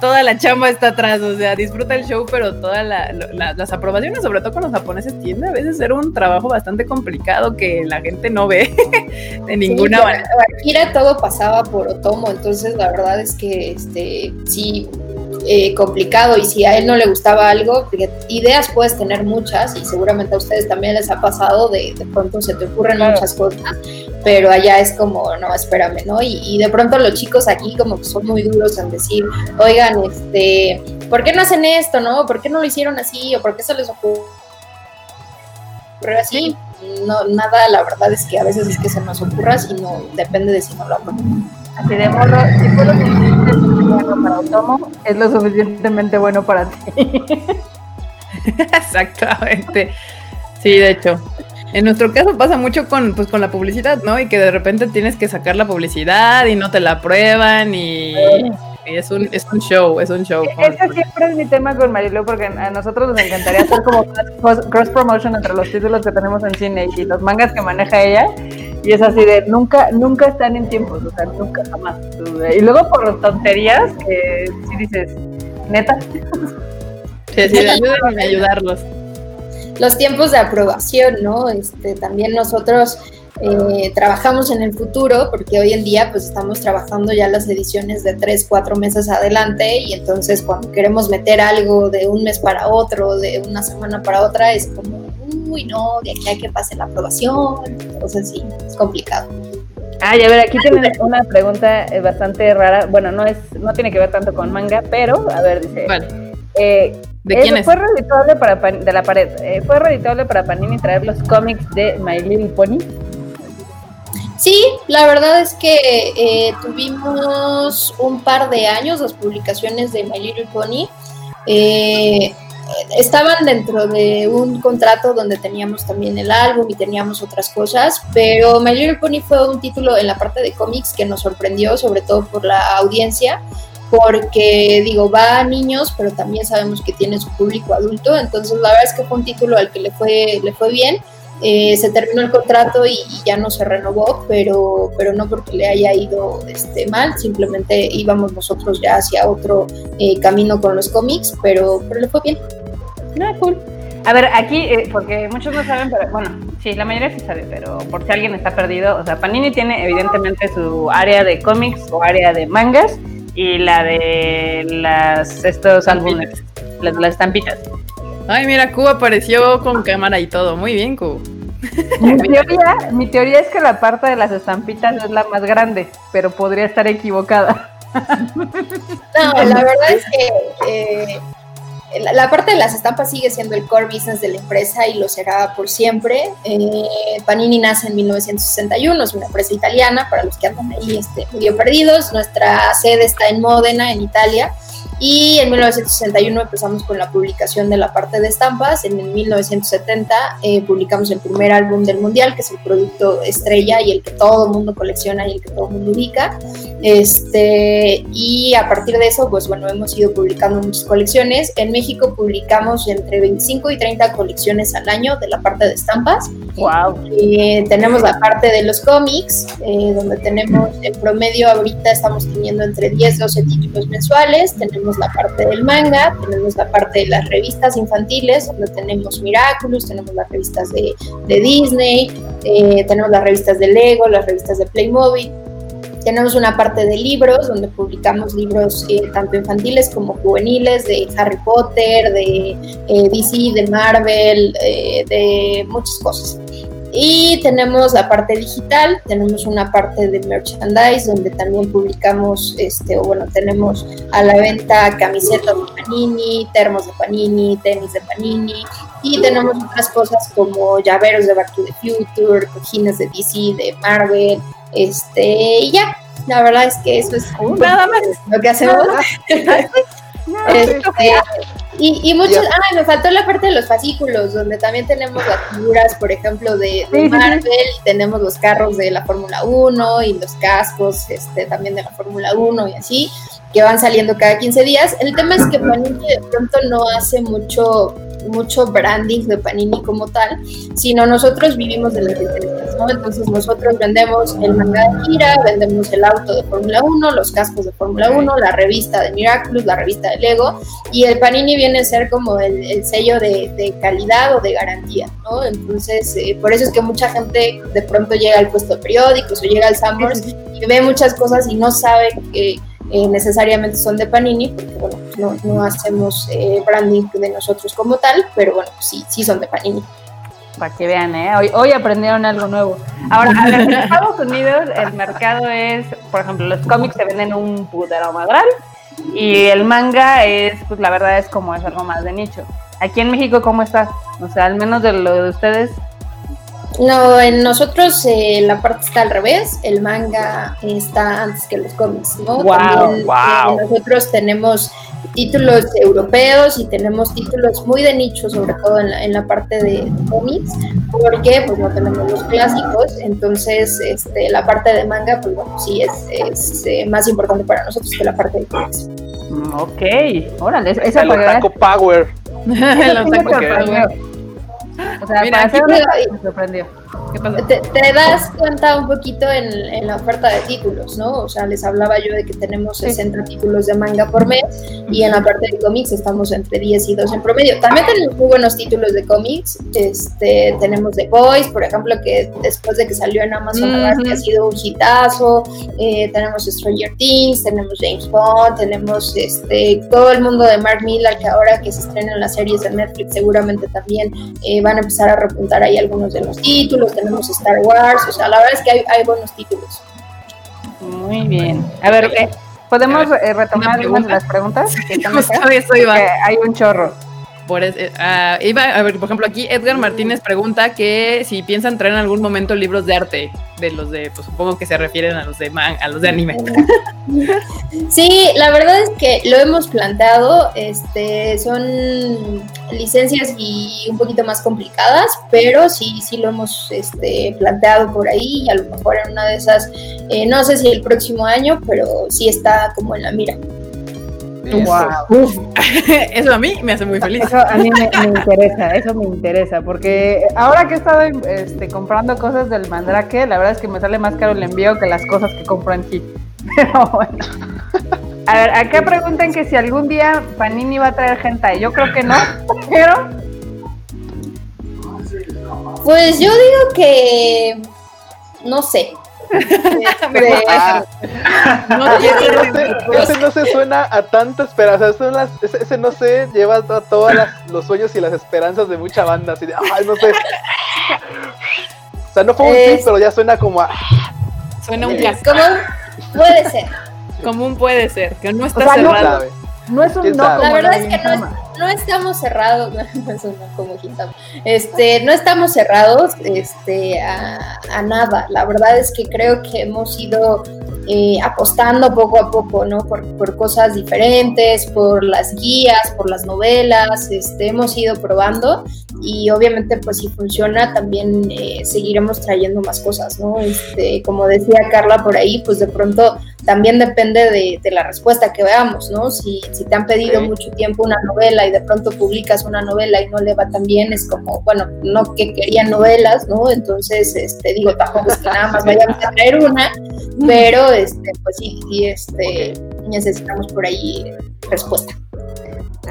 toda la chamba está atrás, o sea, disfruta el show, pero todas las aprobaciones, sobre todo con los japoneses, tiende a veces ser un trabajo bastante complicado que la gente no ve de ninguna manera. Akira todo pasaba por Otomo, entonces la verdad es que este sí eh, complicado y si a él no le gustaba algo, ideas puedes tener muchas y seguramente a ustedes también les ha pasado de, de pronto se te ocurren muchas cosas, pero allá es como, no, espérame, ¿no? Y, de pronto los chicos aquí como que son muy duros en decir, oigan, este, ¿por qué no hacen esto, no? ¿Por qué no lo hicieron así? ¿O por qué se les ocurre así? No, nada, la verdad es que a veces es que se nos ocurra, sino depende de si no lo hacen. Así de modo, si fue lo suficientemente bueno para Otomo, es lo suficientemente bueno para ti. Exactamente. Sí, de hecho. En nuestro caso pasa mucho con, pues, con la publicidad, ¿no? Y que de repente tienes que sacar la publicidad y no te la aprueban y, es, un, es un show, es un show. Ese siempre es mi tema con Marilu porque a nosotros nos encantaría hacer como cross promotion entre los títulos que tenemos en cine y los mangas que maneja ella. Y es así de nunca, nunca están en tiempos, o sea, nunca jamás. Y luego por tonterías, que si dices, neta. Sí, sí, ayúdenme a ayudarlos los tiempos de aprobación, ¿no? Este, también nosotros eh, trabajamos en el futuro, porque hoy en día pues estamos trabajando ya las ediciones de tres, cuatro meses adelante y entonces cuando queremos meter algo de un mes para otro, de una semana para otra, es como, uy, no, de aquí hay que pase la aprobación, entonces sí, es complicado. Ay, a ver, aquí tienen una pregunta eh, bastante rara. Bueno, no es, no tiene que ver tanto con manga, pero, a ver, dice. Vale. Eh, ¿De quién es? Fue reditable para de la pared. Eh, fue reditable para Panini traer los cómics de My Little Pony. Sí, la verdad es que eh, tuvimos un par de años las publicaciones de My Little Pony. Eh, estaban dentro de un contrato donde teníamos también el álbum y teníamos otras cosas, pero My Little Pony fue un título en la parte de cómics que nos sorprendió, sobre todo por la audiencia porque digo, va a niños, pero también sabemos que tiene su público adulto, entonces la verdad es que fue un título al que le fue, le fue bien. Eh, se terminó el contrato y, ya no se renovó, pero, pero no porque le haya ido este, mal, simplemente íbamos nosotros ya hacia otro eh, camino con los cómics, pero, pero le fue bien. No, ah, cool. A ver, aquí, eh, porque muchos no saben, pero bueno, sí, la mayoría sí sabe, pero por si alguien está perdido, o sea, Panini tiene evidentemente su área de cómics o área de mangas, y la de las estos álbumes, las, las estampitas. Ay, mira, Q apareció con cámara y todo. Muy bien, Q. Mi teoría, mi teoría es que la parte de las estampitas es la más grande, pero podría estar equivocada. No, la verdad es que eh, la, parte de las estampas sigue siendo el core business de la empresa y lo será por siempre. Eh, Panini nace en 1961, es una empresa italiana, para los que andan ahí este, medio perdidos. Nuestra sede está en Módena, en Italia. Y en 1961 empezamos con la publicación de la parte de estampas. En 1970 eh, publicamos el primer álbum del Mundial, que es el producto estrella y el que todo el mundo colecciona y el que todo el mundo ubica. Este, y a partir de eso, pues bueno, hemos ido publicando muchas colecciones. En México publicamos entre 25 y 30 colecciones al año de la parte de estampas. ¡Wow! Eh, tenemos la parte de los cómics, eh, donde tenemos en promedio ahorita estamos teniendo entre 10 y 12 títulos mensuales. Tenemos la parte del manga, tenemos la parte de las revistas infantiles, donde tenemos Miraculous, tenemos las revistas de, Disney, eh, tenemos las revistas de Lego, las revistas de Playmobil. Tenemos una parte de libros, donde publicamos libros eh, tanto infantiles como juveniles, de Harry Potter, de eh, DC, de Marvel, de muchas cosas. Y tenemos la parte digital, tenemos una parte de merchandise donde también publicamos, este, o bueno, tenemos a la venta camisetas de Panini, termos de Panini, tenis de Panini, y tenemos otras cosas como llaveros de Back to the Future, cojines de DC, de Marvel, este, y ya, la verdad es que eso es nada más. lo que hacemos. este, Y, y muchos, ah, me faltó la parte de los fascículos, donde también tenemos las figuras, por ejemplo, de, de Marvel, y tenemos los carros de la Fórmula 1 y los cascos este, también de la Fórmula 1 y así, que van saliendo cada 15 días. El tema es que Panini de pronto no hace mucho mucho branding de Panini como tal, sino nosotros vivimos de las licencias, ¿no? Entonces nosotros vendemos el manga de Kira, vendemos el auto de Fórmula 1, los cascos de Fórmula 1, la revista de Miraculous, la revista de Lego, y el Panini viene a ser como el, el sello de, de, calidad o de garantía, ¿no? Entonces, eh, por eso es que mucha gente de pronto llega al puesto de periódicos o llega al Summers y ve muchas cosas y no sabe que eh, necesariamente son de Panini, porque bueno, no, no hacemos eh, branding de nosotros como tal, pero bueno, sí, sí son de Panini. Para que vean, ¿eh? hoy, hoy aprendieron algo nuevo. Ahora, en Estados Unidos el mercado es, por ejemplo, los cómics se venden un putero madral y el manga es, pues la verdad es como es algo más de nicho. Aquí en México, ¿cómo está? O sea, al menos de lo de ustedes, no, en nosotros eh, la parte está al revés, el manga está antes que los cómics, ¿no? Wow, También, wow. eh, nosotros tenemos títulos europeos y tenemos títulos muy de nicho, sobre todo en la, en la parte de cómics, porque pues no tenemos los clásicos, entonces este, la parte de manga, pues bueno, sí es, es eh, más importante para nosotros que la parte de cómics. Ok, órale, esa El vean- Otaku Power. El que- sorprendió. O sea, Mira, para hacer una me sorprendió. ¿Qué pasa? Te, te das cuenta un poquito en, en la oferta de títulos, ¿no? O sea, les hablaba yo de que tenemos 60 títulos de manga por mes y en la parte de cómics estamos entre 10 y 12 en promedio. También tenemos muy buenos títulos de cómics. Este, tenemos The Boys, por ejemplo, que después de que salió en Amazon, ha sido un hitazo. Eh, tenemos Stranger Things, tenemos James Bond, tenemos este, todo el mundo de Mark Millar, que ahora que se estrenan las series de Netflix seguramente también eh, van a empezar a repuntar ahí algunos de los títulos, tenemos Star Wars, o sea, la verdad es que hay, hay buenos títulos. Muy bien. A ver, eh, ¿podemos eh, retomar ¿Una algunas de las preguntas? que Justo eso iba. Hay un chorro. Por eh, ah, iba, a ver, por ejemplo, aquí Edgar Martínez pregunta que si piensan traer en algún momento libros de arte, de los de, pues supongo que se refieren a los de man, a los de anime. Sí, la verdad es que lo hemos planteado, este, son licencias y un poquito más complicadas, pero sí, sí lo hemos este, planteado por ahí y a lo mejor en una de esas, eh, no sé si el próximo año, pero sí está como en la mira. Wow. Eso a mí me hace muy feliz. Eso a mí me, me interesa, eso me interesa, porque ahora que he estado este, comprando cosas del Mandrake, la verdad es que me sale más caro el envío que las cosas que compro en Kit. Pero bueno. A ver, acá preguntan que si algún día Panini va a traer hentai. Yo creo que no, pero Pues yo digo que, no sé. Este, Ah, No, ese, no se, ese no se suena a tanta esperanza. Son las, ese, ese no sé, lleva a todos los sueños y las esperanzas de mucha banda. Así de, ay, no sé. O sea, no fue un Es- tip, pero ya suena como a. suena un clásico. ¿Cómo puede ser? Común puede ser, que no está O sea, no- ¿Quién cerrado. sabe? no es un ¿Quién no como La verdad es que no, es-. No estamos cerrados, no es una como este, no estamos cerrados este, a, nada. La verdad es que creo que hemos ido eh, apostando poco a poco, ¿no? Por, por cosas diferentes, por las guías, por las novelas, este, hemos ido probando y obviamente pues si funciona también eh, seguiremos trayendo más cosas, ¿no? Este, como decía Carla por ahí, pues de pronto también depende de, de la respuesta que veamos, ¿no? Si, si te han pedido mucho tiempo una novela y de pronto publicas una novela y no le va tan bien, es como, bueno, no que querían novelas, ¿no? Entonces, este, digo, tampoco es que nada más vayamos a traer una, pero, este, pues sí, sí, este, necesitamos por ahí respuesta.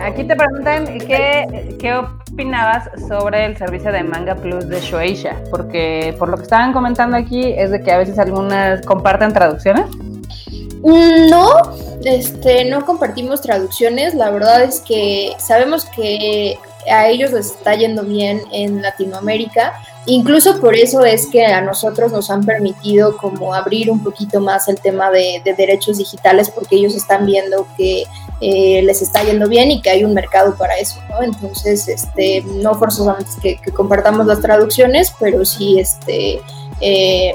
Aquí te preguntan qué, qué opinabas sobre el servicio de Manga Plus de Shueisha, porque por lo que estaban comentando aquí es de que a veces algunas comparten traducciones. No, este, no compartimos traducciones. La verdad es que sabemos que a ellos les está yendo bien en Latinoamérica. Incluso por eso es que a nosotros nos han permitido como abrir un poquito más el tema de, de derechos digitales porque ellos están viendo que eh, les está yendo bien y que hay un mercado para eso, ¿no? Entonces, este, no forzosamente que, compartamos las traducciones, pero sí, este, eh,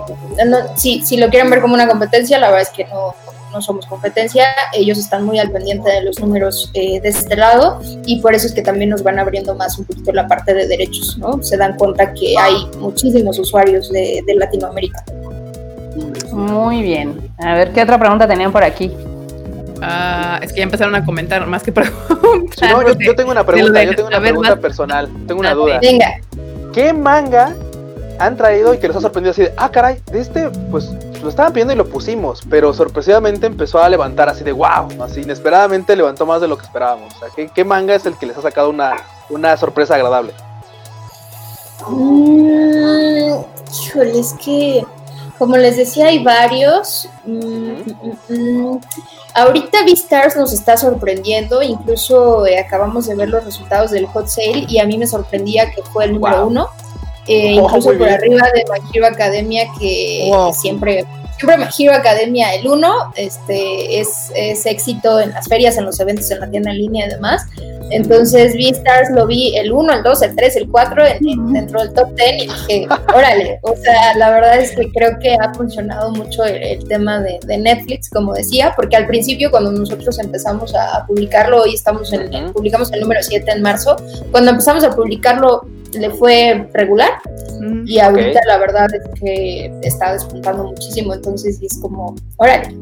sí, si lo quieren ver como una competencia, la verdad es que no, no somos competencia, ellos están muy al pendiente de los números eh, de este lado y por eso es que también nos van abriendo más un poquito la parte de derechos, ¿no? Se dan cuenta que hay muchísimos usuarios de, de Latinoamérica. Muy bien. A ver, ¿qué otra pregunta tenían por aquí? Ah, es que ya empezaron a comentar, más que preguntar. Sí, no, yo, yo tengo una pregunta, yo tengo una ver, pregunta personal, tengo una duda. Venga, ¿Qué manga han traído y que les ha sorprendido así de, ah, caray, de este, pues lo estaban pidiendo y lo pusimos, pero sorpresivamente empezó a levantar así de, wow, así inesperadamente levantó más de lo que esperábamos. O sea, ¿qué, qué manga es el que les ha sacado una, una sorpresa agradable? Mm, es que, como les decía, hay varios. Mm, mm, mm, ahorita Beastars nos está sorprendiendo, incluso eh, acabamos de ver los resultados del hot sale y a mí me sorprendía que fue el número Wow. uno, eh, Oh, incluso por bien. arriba de My Hero Academia, que Wow. siempre... Siempre My Hero Academia el 1 este, es, es éxito en las ferias, en los eventos, en la tienda en línea y demás. Entonces, Beastars lo vi el 1, el 2, el 3, el 4 en- en- dentro del top 10 y dije, órale, o sea, la verdad es que creo que ha funcionado mucho el, el tema de, de Netflix, como decía, porque al principio cuando nosotros empezamos a, a publicarlo, hoy estamos en, publicamos el número 7 en marzo, cuando empezamos a publicarlo le fue regular Mm. y ahorita la verdad es que está despuntando muchísimo, entonces es como, órale.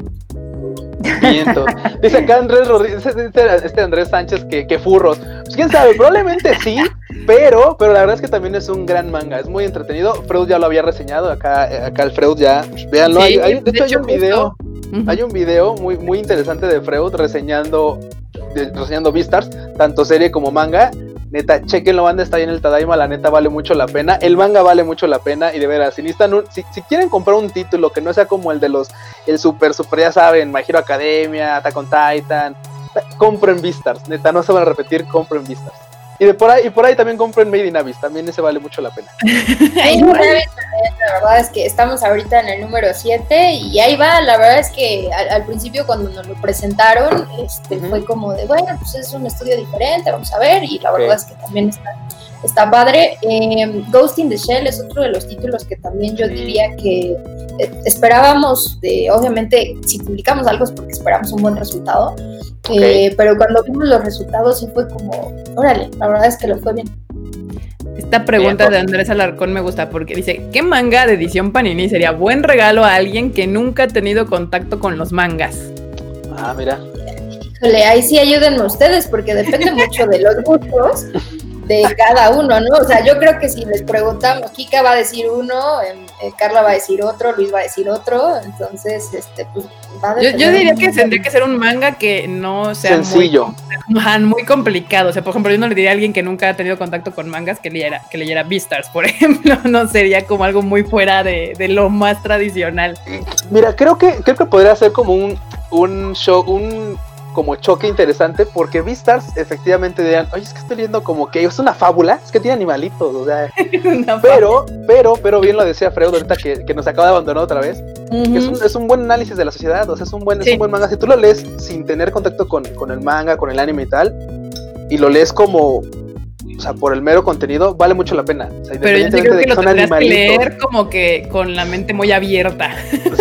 Miento. Dice acá Andrés Rodríguez, este, este Andrés Sánchez que, que furros. Pues quién sabe, probablemente sí, pero, pero la verdad es que también es un gran manga, es muy entretenido. Freud ya lo había reseñado, acá, eh, acá el Freud ya, véanlo. Sí, hay- hay- de hecho hay un video, hay un video muy, muy interesante de Freud reseñando, de- reseñando Beastars, tanto serie como manga. Neta, chequenlo, banda, está ahí en el Tadaima, la neta vale mucho la pena. El manga vale mucho la pena y de veras, si, necesitan un- si, si quieren comprar un título que no sea como el de los, el super, super, ya saben, My Academia, Attack on Titan, compren Beastars, neta, no se van a repetir, compren Beastars. Y de por ahí, y por ahí también compren Made in Abyss, también ese vale mucho la pena. Ahí va, la verdad es que estamos ahorita en el número 7 y ahí va, la verdad es que al, al principio cuando nos lo presentaron este, fue como de, bueno, pues es un estudio diferente, vamos a ver, y la verdad es que también está, está padre. Eh, Ghost in the Shell es otro de los títulos que también yo diría que eh, esperábamos, de, obviamente, si publicamos algo es porque esperamos un buen resultado, eh, pero cuando vimos los resultados sí fue como, órale, la verdad es que lo fue bien. Esta pregunta de Andrés Alarcón me gusta porque dice, ¿qué manga de edición Panini sería buen regalo a alguien que nunca ha tenido contacto con los mangas? Ah, mira. Híjole, ahí sí ayúdenme ustedes, porque depende mucho de los gustos de cada uno, ¿no? O sea, yo creo que si les preguntamos, Kika va a decir uno, em, eh, Carla va a decir otro, Luis va a decir otro, entonces, este, pues, va a Yo, yo diría que tendría que ser un manga que no sea Sencillo. Muy complicado. O sea, por ejemplo, yo no le diría a alguien que nunca ha tenido contacto con mangas que leyera, que leyera Beastars, por ejemplo. No sería como algo muy fuera de, de lo más tradicional. Mira, creo que, creo que podría ser como un, un show, un como choque interesante, porque Beastars efectivamente dirían, oye, es que estoy leyendo como que es una fábula, es que tiene animalitos, o sea, pero, pero, pero bien lo decía Freud ahorita que, que nos acaba de abandonar otra vez, que es, un, es un buen análisis de la sociedad, o sea, es un buen, es un buen manga. Si tú lo lees sin tener contacto con, con el manga, con el anime y tal, y lo lees como, o sea, por el mero contenido, vale mucho la pena. O sea, Pero yo creo de que lo tendrías que leer como que con la mente muy abierta.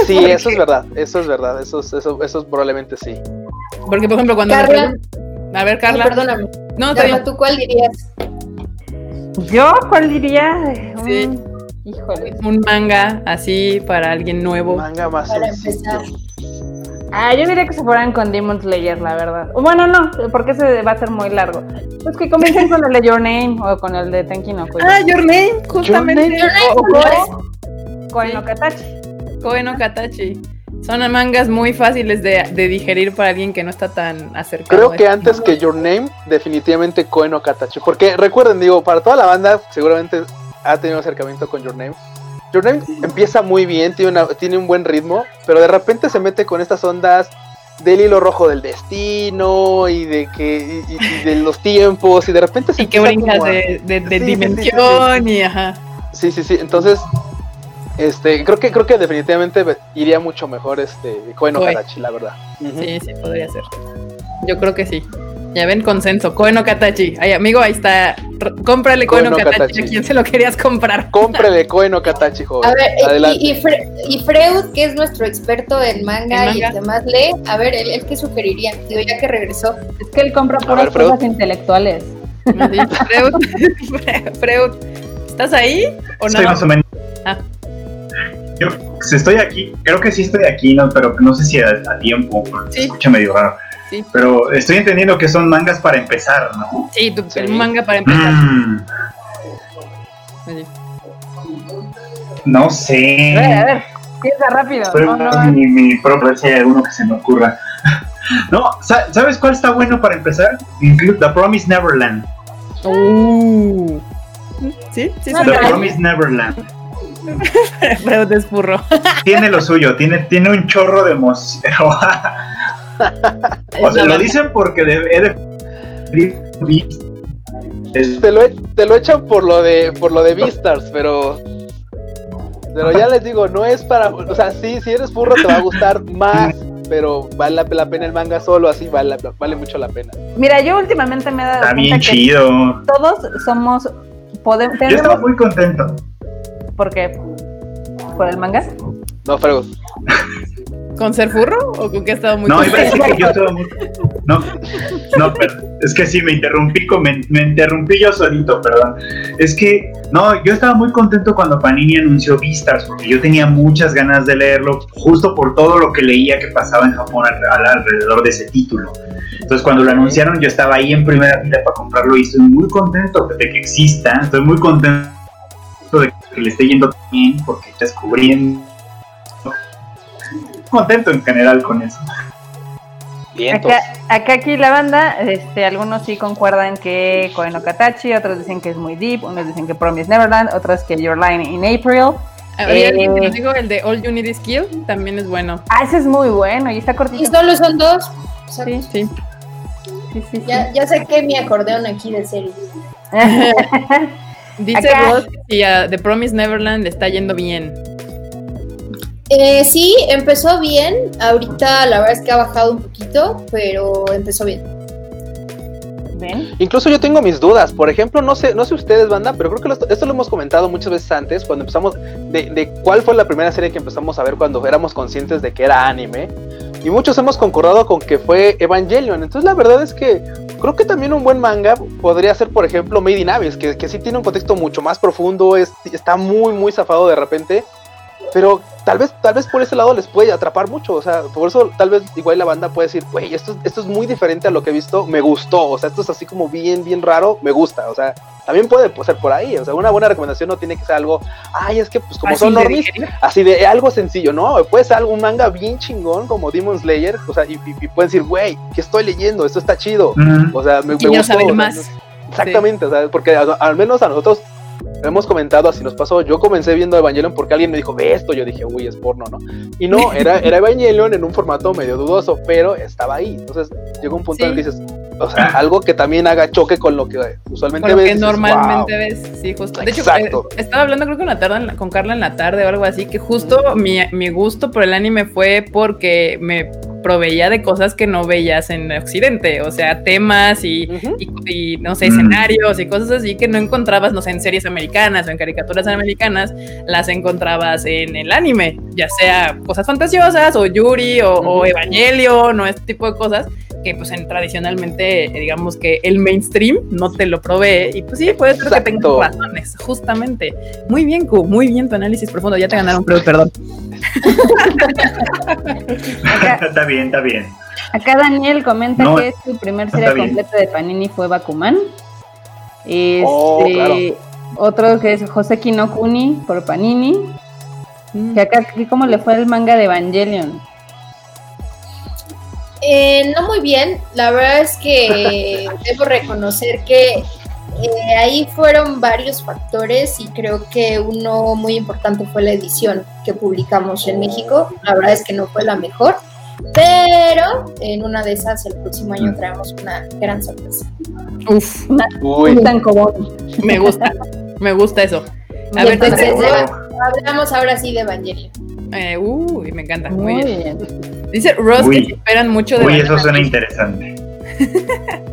Sí, eso es verdad, eso es verdad, eso, es- eso, eso es probablemente sí. Porque, por ejemplo, cuando... Carla. A ver, No, Carla. perdóname. No, Carla. ¿tú cuál dirías? ¿Yo cuál diría? Sí. Híjole. Un manga así para alguien nuevo. Manga más Para empezar. Ah, yo diría que se fueran con Demon Slayer, la verdad. Bueno, no, porque ese va a ser muy largo. Pues que comiencen con el de Your Name o con el de Tenki no Kuyo. Ah, Your Name, justamente. Your Name, O- o ¿no Koe- Koe no Katachi. Koe no Katachi. Son mangas muy fáciles de, de digerir para alguien que no está tan acercado. Creo que antes que Your Name, definitivamente Koe no Katachi. Porque recuerden, digo, para toda la banda, seguramente ha tenido acercamiento con Your Name. Your Name empieza muy bien, tiene, una- tiene un buen ritmo, pero de repente se mete con estas ondas del hilo rojo del destino y de que y, de los tiempos y de repente se Y que brincas a- de, de- de Sí, sí, sí, dimensión y ajá. Sí, sí, sí. Entonces, este, creo que creo que definitivamente iría mucho mejor este no Koe. Katachi, la verdad. Sí, sí, podría ser. Yo creo que sí. Ya ven, consenso. Koe no Katachi. Ay, amigo, ahí está. R- Cómprale no no Katachi. Katachi. ¿A quién se lo querías comprar? Cómprele Koe no Katachi, joven. A ver, y- Adelante. y, y, Fre- y Freud, que es nuestro experto en manga, En y el que más lee, a ver, ¿él, él qué sugeriría? Digo, ya que regresó. Es que él compra puras ver, cosas intelectuales. Freud, Fre- Freud, ¿estás ahí o Estoy no? más o menos. Ah. Yo pues, estoy aquí, creo que sí estoy aquí, ¿no? pero no sé si a, a tiempo, porque Sí. se escucha medio raro. Sí. Pero estoy entendiendo que son mangas para empezar, ¿no? Sí, tu, Sí. el manga para empezar. Mm, no sé. A ver, a ver, piensa rápido. Estoy No, no, mi, mi propio, si hay alguno que se me ocurra. No, sa- ¿sabes cuál está bueno para empezar? Inclu- The Promise Neverland. Uh. Sí, sí, No, The. Promise Neverland. Freud es burro. Tiene lo suyo, tiene, tiene un chorro de emoción. o sea, lo dicen porque de, he de- Te lo, te lo echan por lo de por lo de Beastars, pero pero ya les digo, no es para, o sea, sí, si eres burro te va a gustar más, pero vale la, la pena el manga solo, así vale, vale mucho la pena. Mira, yo últimamente me he dado Está bien que chido. todos somos, podemos, Yo estaba muy contento. ¿Por qué? ¿Por el manga? No, Frego. ¿Con ser furro o con que ha estado muy No, iba a contento? decir que yo estaba muy. No, no, pero es que sí, me interrumpí, con- me, me interrumpí yo solito, perdón. Es que, no, yo estaba muy contento cuando Panini anunció Beastars, porque yo tenía muchas ganas de leerlo, justo por todo lo que leía que pasaba en Japón al- al- alrededor de ese título. Entonces, cuando lo anunciaron, yo estaba ahí en primera fila para comprarlo y estoy muy contento de que exista, estoy muy contento de que le esté yendo bien, porque está descubriendo. Contento en general con eso. Acá, acá aquí la banda, este, algunos sí concuerdan que Koe no Katachi, otros dicen que es muy deep, unos dicen que Promise Neverland, otros que Your Line in April. Había alguien que Eh, nos dijo el de All You Need Is Kill, también es bueno. Ah, ese es muy bueno y está Y cortito. solo son dos. Sí, sí. Sí, sí, sí. ya, ya saqué mi acordeón aquí de serie. Dice Acá- Ross que a The Promise Neverland le está yendo bien. Eh, sí, empezó bien. Ahorita la verdad es que ha bajado un poquito, pero empezó bien. ¿Ven? Incluso yo tengo mis dudas. Por ejemplo, no sé, no sé ustedes, banda, pero creo que lo- esto lo hemos comentado muchas veces antes, cuando empezamos, de, de cuál fue la primera serie que empezamos a ver cuando éramos conscientes de que era anime. Y muchos hemos concordado con que fue Evangelion. Entonces la verdad es que creo que también un buen manga podría ser, por ejemplo, Made in Abyss, que, que sí tiene un contexto mucho más profundo, es, está muy, muy zafado de repente. Pero tal vez, tal vez por ese lado les puede atrapar mucho. O sea, por eso tal vez igual la banda puede decir, güey, esto, es- esto es muy diferente a lo que he visto, me gustó. O sea, esto es así como bien, bien raro, me gusta. O sea, también puede ser por ahí. O sea, una buena recomendación no tiene que ser algo, ay, es que pues como son digerir. así de algo sencillo, ¿no? Puede ser algo, un manga bien chingón como Demon Slayer. O sea, y, y- y pueden decir, güey, ¿qué estoy leyendo? Esto está chido. Mm. O sea, me, me Quiero gustó. saber o sea, más. Exactamente, o sea, porque al menos a nosotros hemos comentado, así nos pasó. Yo comencé viendo Evangelion porque alguien me dijo, ve esto. Yo dije, uy, es porno, ¿no? Y no, era, era Evangelion en un formato medio dudoso, pero estaba ahí. Entonces llegó un punto en el que dices, o sea, algo que también haga choque con lo que usualmente Con lo ves. que dices, normalmente "Wow". ves, sí, justo. De hecho, Exacto. eh, estaba hablando creo que tarde en la- con Carla en la tarde o algo así, que justo mi, mi gusto por el anime fue porque me proveía de cosas que no veías en Occidente, o sea, temas y, Ujú. y, y, no sé, escenarios y cosas así que no encontrabas, no sé, en series americanas o en caricaturas americanas, las encontrabas en el anime, ya sea cosas fantasiosas o Yuri o, o Ujú. Evangelion o este tipo de cosas que pues en, tradicionalmente digamos que el mainstream no te lo provee y pues sí, puede ser que tengas razones, justamente. Muy bien, Q, muy bien tu análisis profundo, ya te ganaron, pero perdón. Acá, está bien, está bien. acá Daniel comenta No, que su primer serie completa de Panini fue Bakuman. Este, Oh, claro. Otro que es José Kinokuni por Panini. Mm. Que acá, ¿cómo le fue el manga de Evangelion? Eh, no muy bien, la verdad es que debo reconocer que eh, ahí fueron varios factores y creo que uno muy importante fue la edición que publicamos en México. La verdad es que no fue la mejor, pero en una de esas el próximo año traemos una gran sorpresa. Uf, Uy, tancobón. me gusta, me gusta eso. A ver, entonces hablamos ahora sí de Evangelion. eh, uy, me encanta, muy, Muy bien. bien. Dice Ross Uy. que se esperan mucho de Uy, Banana eso suena interesante.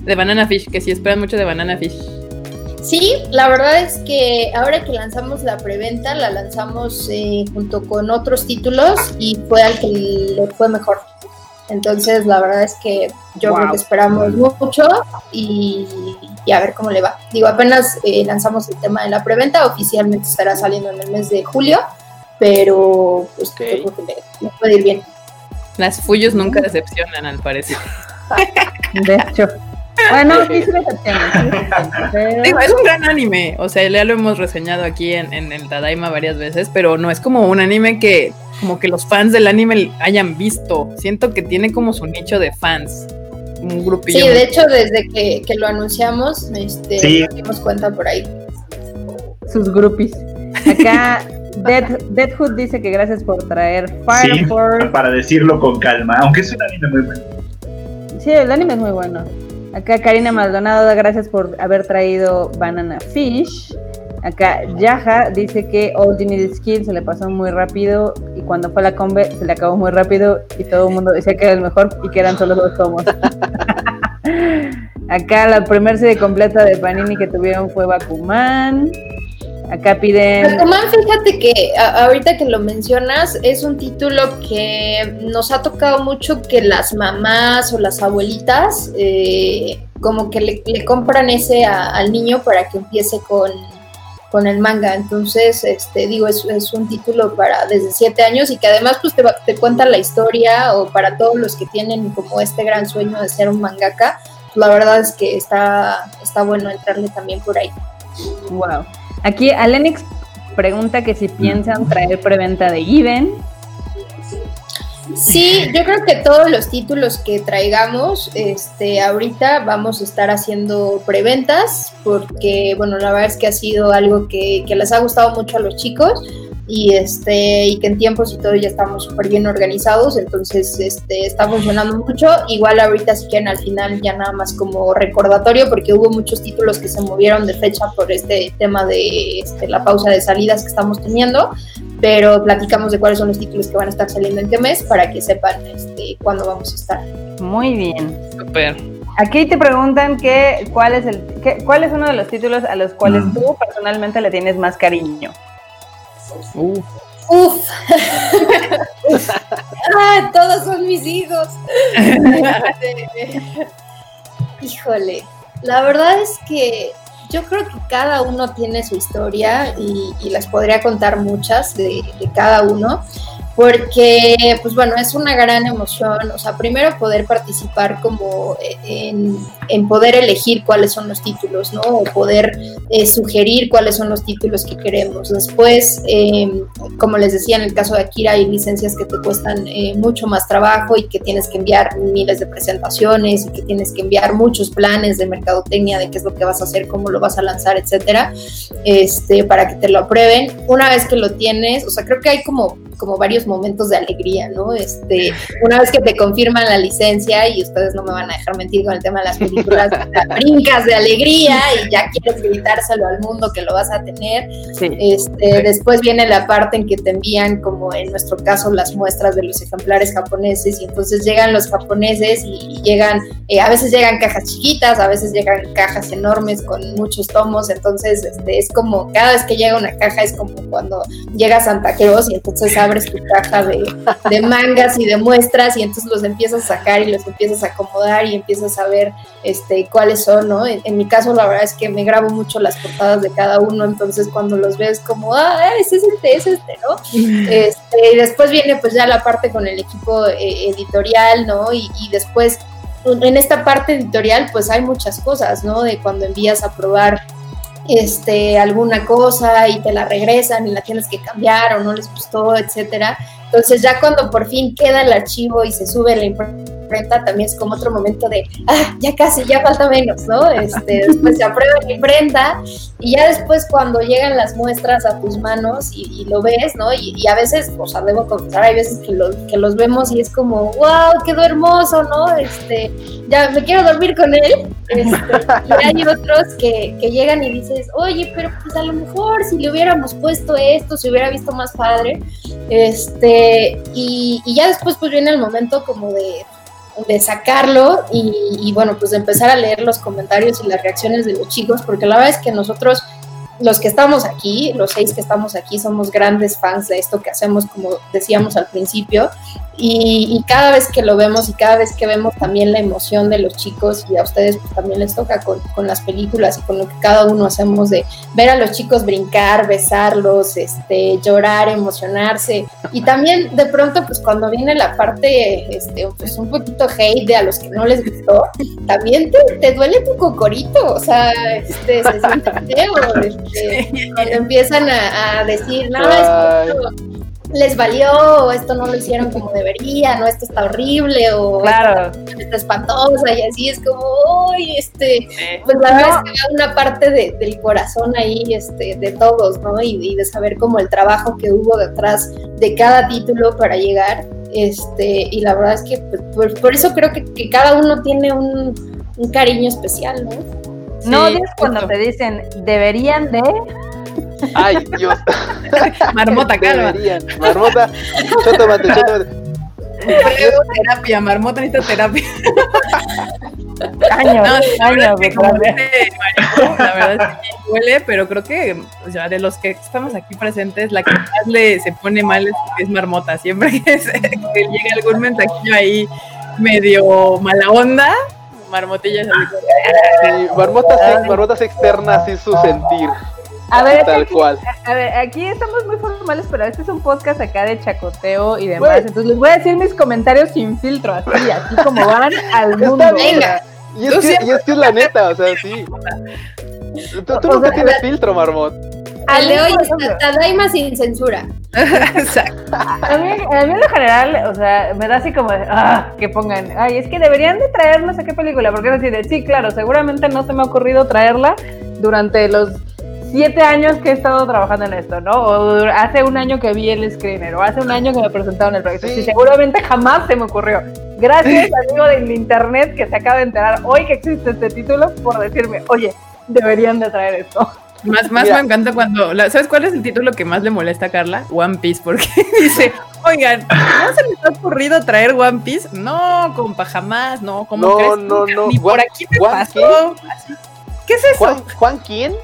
De Banana Fish, que sí esperan mucho de Banana Fish. Sí, la verdad es que ahora que lanzamos la preventa, la lanzamos eh, junto con otros títulos y fue al que le fue mejor. Entonces, la verdad es que yo creo que esperamos mucho y, y a ver cómo le va. Digo, apenas eh, lanzamos el tema de la preventa, oficialmente estará saliendo en el mes de julio, pero pues yo creo que le, le puede ir bien. Las Fuyos nunca decepcionan, al parecer. De hecho. Bueno, sí se decepciona, pero- Digo, es un gran anime, o sea, ya lo hemos reseñado aquí en, en el Tadaima varias veces, pero no es como un anime que como que los fans del anime hayan visto. Siento que tiene como su nicho de fans, un grupillo. Sí, de hecho, desde que, que lo anunciamos, este, Sí. nos dimos cuenta por ahí. sus groupies. Acá Dead, Deadhood dice que gracias por traer Fire Sí, Force. para decirlo con calma, aunque es un anime muy bueno. Sí, el anime es muy bueno. Acá Karina Maldonado da gracias por haber traído Banana Fish. Acá Yaja dice que All You Need Skill se le pasó muy rápido y cuando fue a la combe se le acabó muy rápido y todo el mundo decía que era el mejor y que eran solo dos tomos. Acá la primer serie completa de Panini que tuvieron fue Bakuman. Acá piden... Bakuman, fíjate que a- ahorita que lo mencionas, es un título que nos ha tocado mucho que las mamás o las abuelitas eh, como que le, le compran ese a- al niño para que empiece con, con el manga. Entonces, este, digo, es, es un título para desde siete años y que además pues te, te cuenta la historia o para todos los que tienen como este gran sueño de ser un mangaka, la verdad es que está, está bueno entrarle también por ahí. Wow. Aquí Alenix pregunta que si piensan traer preventa de Given. Sí, yo creo que todos los títulos que traigamos, este, ahorita vamos a estar haciendo preventas, porque, bueno, la verdad es que ha sido algo que, que les ha gustado mucho a los chicos y este y que en tiempos y todo ya estamos súper bien organizados, entonces este, está funcionando mucho. Igual ahorita si quieren al final ya nada más como recordatorio, porque hubo muchos títulos que se movieron de fecha por este tema de este, la pausa de salidas que estamos teniendo pero platicamos de cuáles son los títulos que van a estar saliendo en qué mes para que sepan este, cuándo vamos a estar. Muy bien. Súper. Aquí te preguntan que cuál es el que- cuál es uno de los títulos a los cuales Mm. tú personalmente le tienes más cariño. Uh, Uf. ah, todos son mis hijos. Híjole, la verdad es que yo creo que cada uno tiene su historia y, les podría contar muchas de cada uno, porque, pues bueno, es una gran emoción, o sea, primero poder participar como en, en poder elegir cuáles son los títulos, ¿no? O poder eh, sugerir cuáles son los títulos que queremos. Después, eh, como les decía, en el caso de Akira hay licencias que te cuestan eh, mucho más trabajo y que tienes que enviar miles de presentaciones y que tienes que enviar muchos planes de mercadotecnia de qué es lo que vas a hacer, cómo lo vas a lanzar, etcétera, este, para que te lo aprueben. Una vez que lo tienes, o sea, creo que hay como, como varios momentos de alegría, ¿no? Este, una vez que te confirman la licencia y ustedes no me van a dejar mentir con el tema de las películas, brincas de alegría y ya quieres gritárselo al mundo que lo vas a tener. Sí. Este, Después viene la parte en que te envían, como en nuestro caso, las muestras de los ejemplares japoneses y entonces llegan los japoneses y, y llegan, eh, a veces llegan cajas chiquitas, a veces llegan cajas enormes con muchos tomos, entonces este, es como, cada vez que llega una caja es como cuando llega Santa Claus y entonces abres tu caja de, de mangas y de muestras y entonces los empiezas a sacar y los empiezas a acomodar y empiezas a ver este, cuáles son, ¿no? En, en mi caso, la verdad es que me grabo mucho las portadas de cada uno, entonces cuando los ves como, ah, ese es este, es este, ¿no? Este, y después viene pues ya la parte con el equipo eh, editorial, ¿no? Y, y después en esta parte editorial pues hay muchas cosas, ¿no? De cuando envías a probar este, alguna cosa y te la regresan y la tienes que cambiar o no les gustó, etcétera. Entonces ya cuando por fin queda el archivo y se sube la también es como otro momento de, ah, ya casi, ya falta menos, ¿no? Este, después se aprueba la imprenta y ya después cuando llegan las muestras a tus manos y, lo ves, ¿no? Y, y, a veces, o sea, debo confesar, hay veces que, lo, que los vemos y es como, wow, quedó hermoso, ¿no? Este, ya me quiero dormir con él. Este, y hay otros que, que llegan y dices, oye, pero pues a lo mejor si le hubiéramos puesto esto, se hubiera visto más padre. Este, y, y ya después pues viene el momento como de, de sacarlo y, y, bueno, pues de empezar a leer los comentarios y las reacciones de los chicos, porque la verdad es que nosotros los que estamos aquí, los seis que estamos aquí, somos grandes fans de esto que hacemos, como decíamos al principio, y, cada vez que lo vemos y cada vez que vemos también la emoción de los chicos y a ustedes pues, también les toca con, con, las películas y con lo que cada uno hacemos de ver a los chicos brincar, besarlos, este, llorar, emocionarse. Y también de pronto pues cuando viene la parte este, pues un poquito hate de a los que no les gustó, también te, te duele tu cocorito, o sea, este, se siente feo, este, cuando empiezan a, a decir, nada, es les valió, esto no lo hicieron como debería, no, esto está horrible, o claro. está espantosa, y así es como, uy, este, pues la verdad es que una parte de, del corazón ahí, este, de todos, ¿no? Y, de saber como el trabajo que hubo detrás de cada título para llegar, este, y la verdad es que pues, por, eso creo que, que, cada uno tiene un, un cariño especial, ¿no? no es cuando te dicen, deberían de Ay, Dios. Marmota, calma. Marmota, choto mate, choto mate. terapia, marmota necesita terapia. Años, no, años, la verdad es que huele, pero creo que, o sea, de los que estamos aquí presentes, la que más le se pone mal es, es marmota. Siempre que, se, que llega algún mensajillo ahí medio mala onda, marmotilla es así. Sí, marmota, se, marmota se externa así su sentir. A ver, tal aquí, cual. A ver, aquí estamos muy formales, pero este es un podcast acá de chacoteo y demás. Entonces les voy a decir mis comentarios sin filtro, así, así como van al mundo. Venga. Y es, que, y es que es la neta, o sea, sí. Tú, tú nunca tienes filtro, Marmot. Al de hoy está Tadaima sin censura. Exacto. A mí, a mí en lo general, o sea, me da así como de, ah, que pongan, ay, es que deberían de traer no sé qué película, porque es así de, sí, claro, seguramente no se me ha ocurrido traerla durante los siete años que he estado trabajando en esto, ¿no? O hace un año que vi el screener, o hace un año que me presentaron el proyecto. Sí. Y seguramente jamás se me ocurrió. Gracias, amigo del internet, que se acaba de enterar hoy que existe este título, por decirme, oye, deberían de traer esto. Más, más me encanta cuando. La, ¿Sabes cuál es el título que más le molesta a Carla? One Piece, porque dice, oigan, ¿no se les ha ocurrido traer One Piece? No, compa, jamás, no, ¿cómo no, crees? No, no, Ni por aquí me Juan, pasó. ¿Qué es eso? ¿Juan, ¿Juan quién?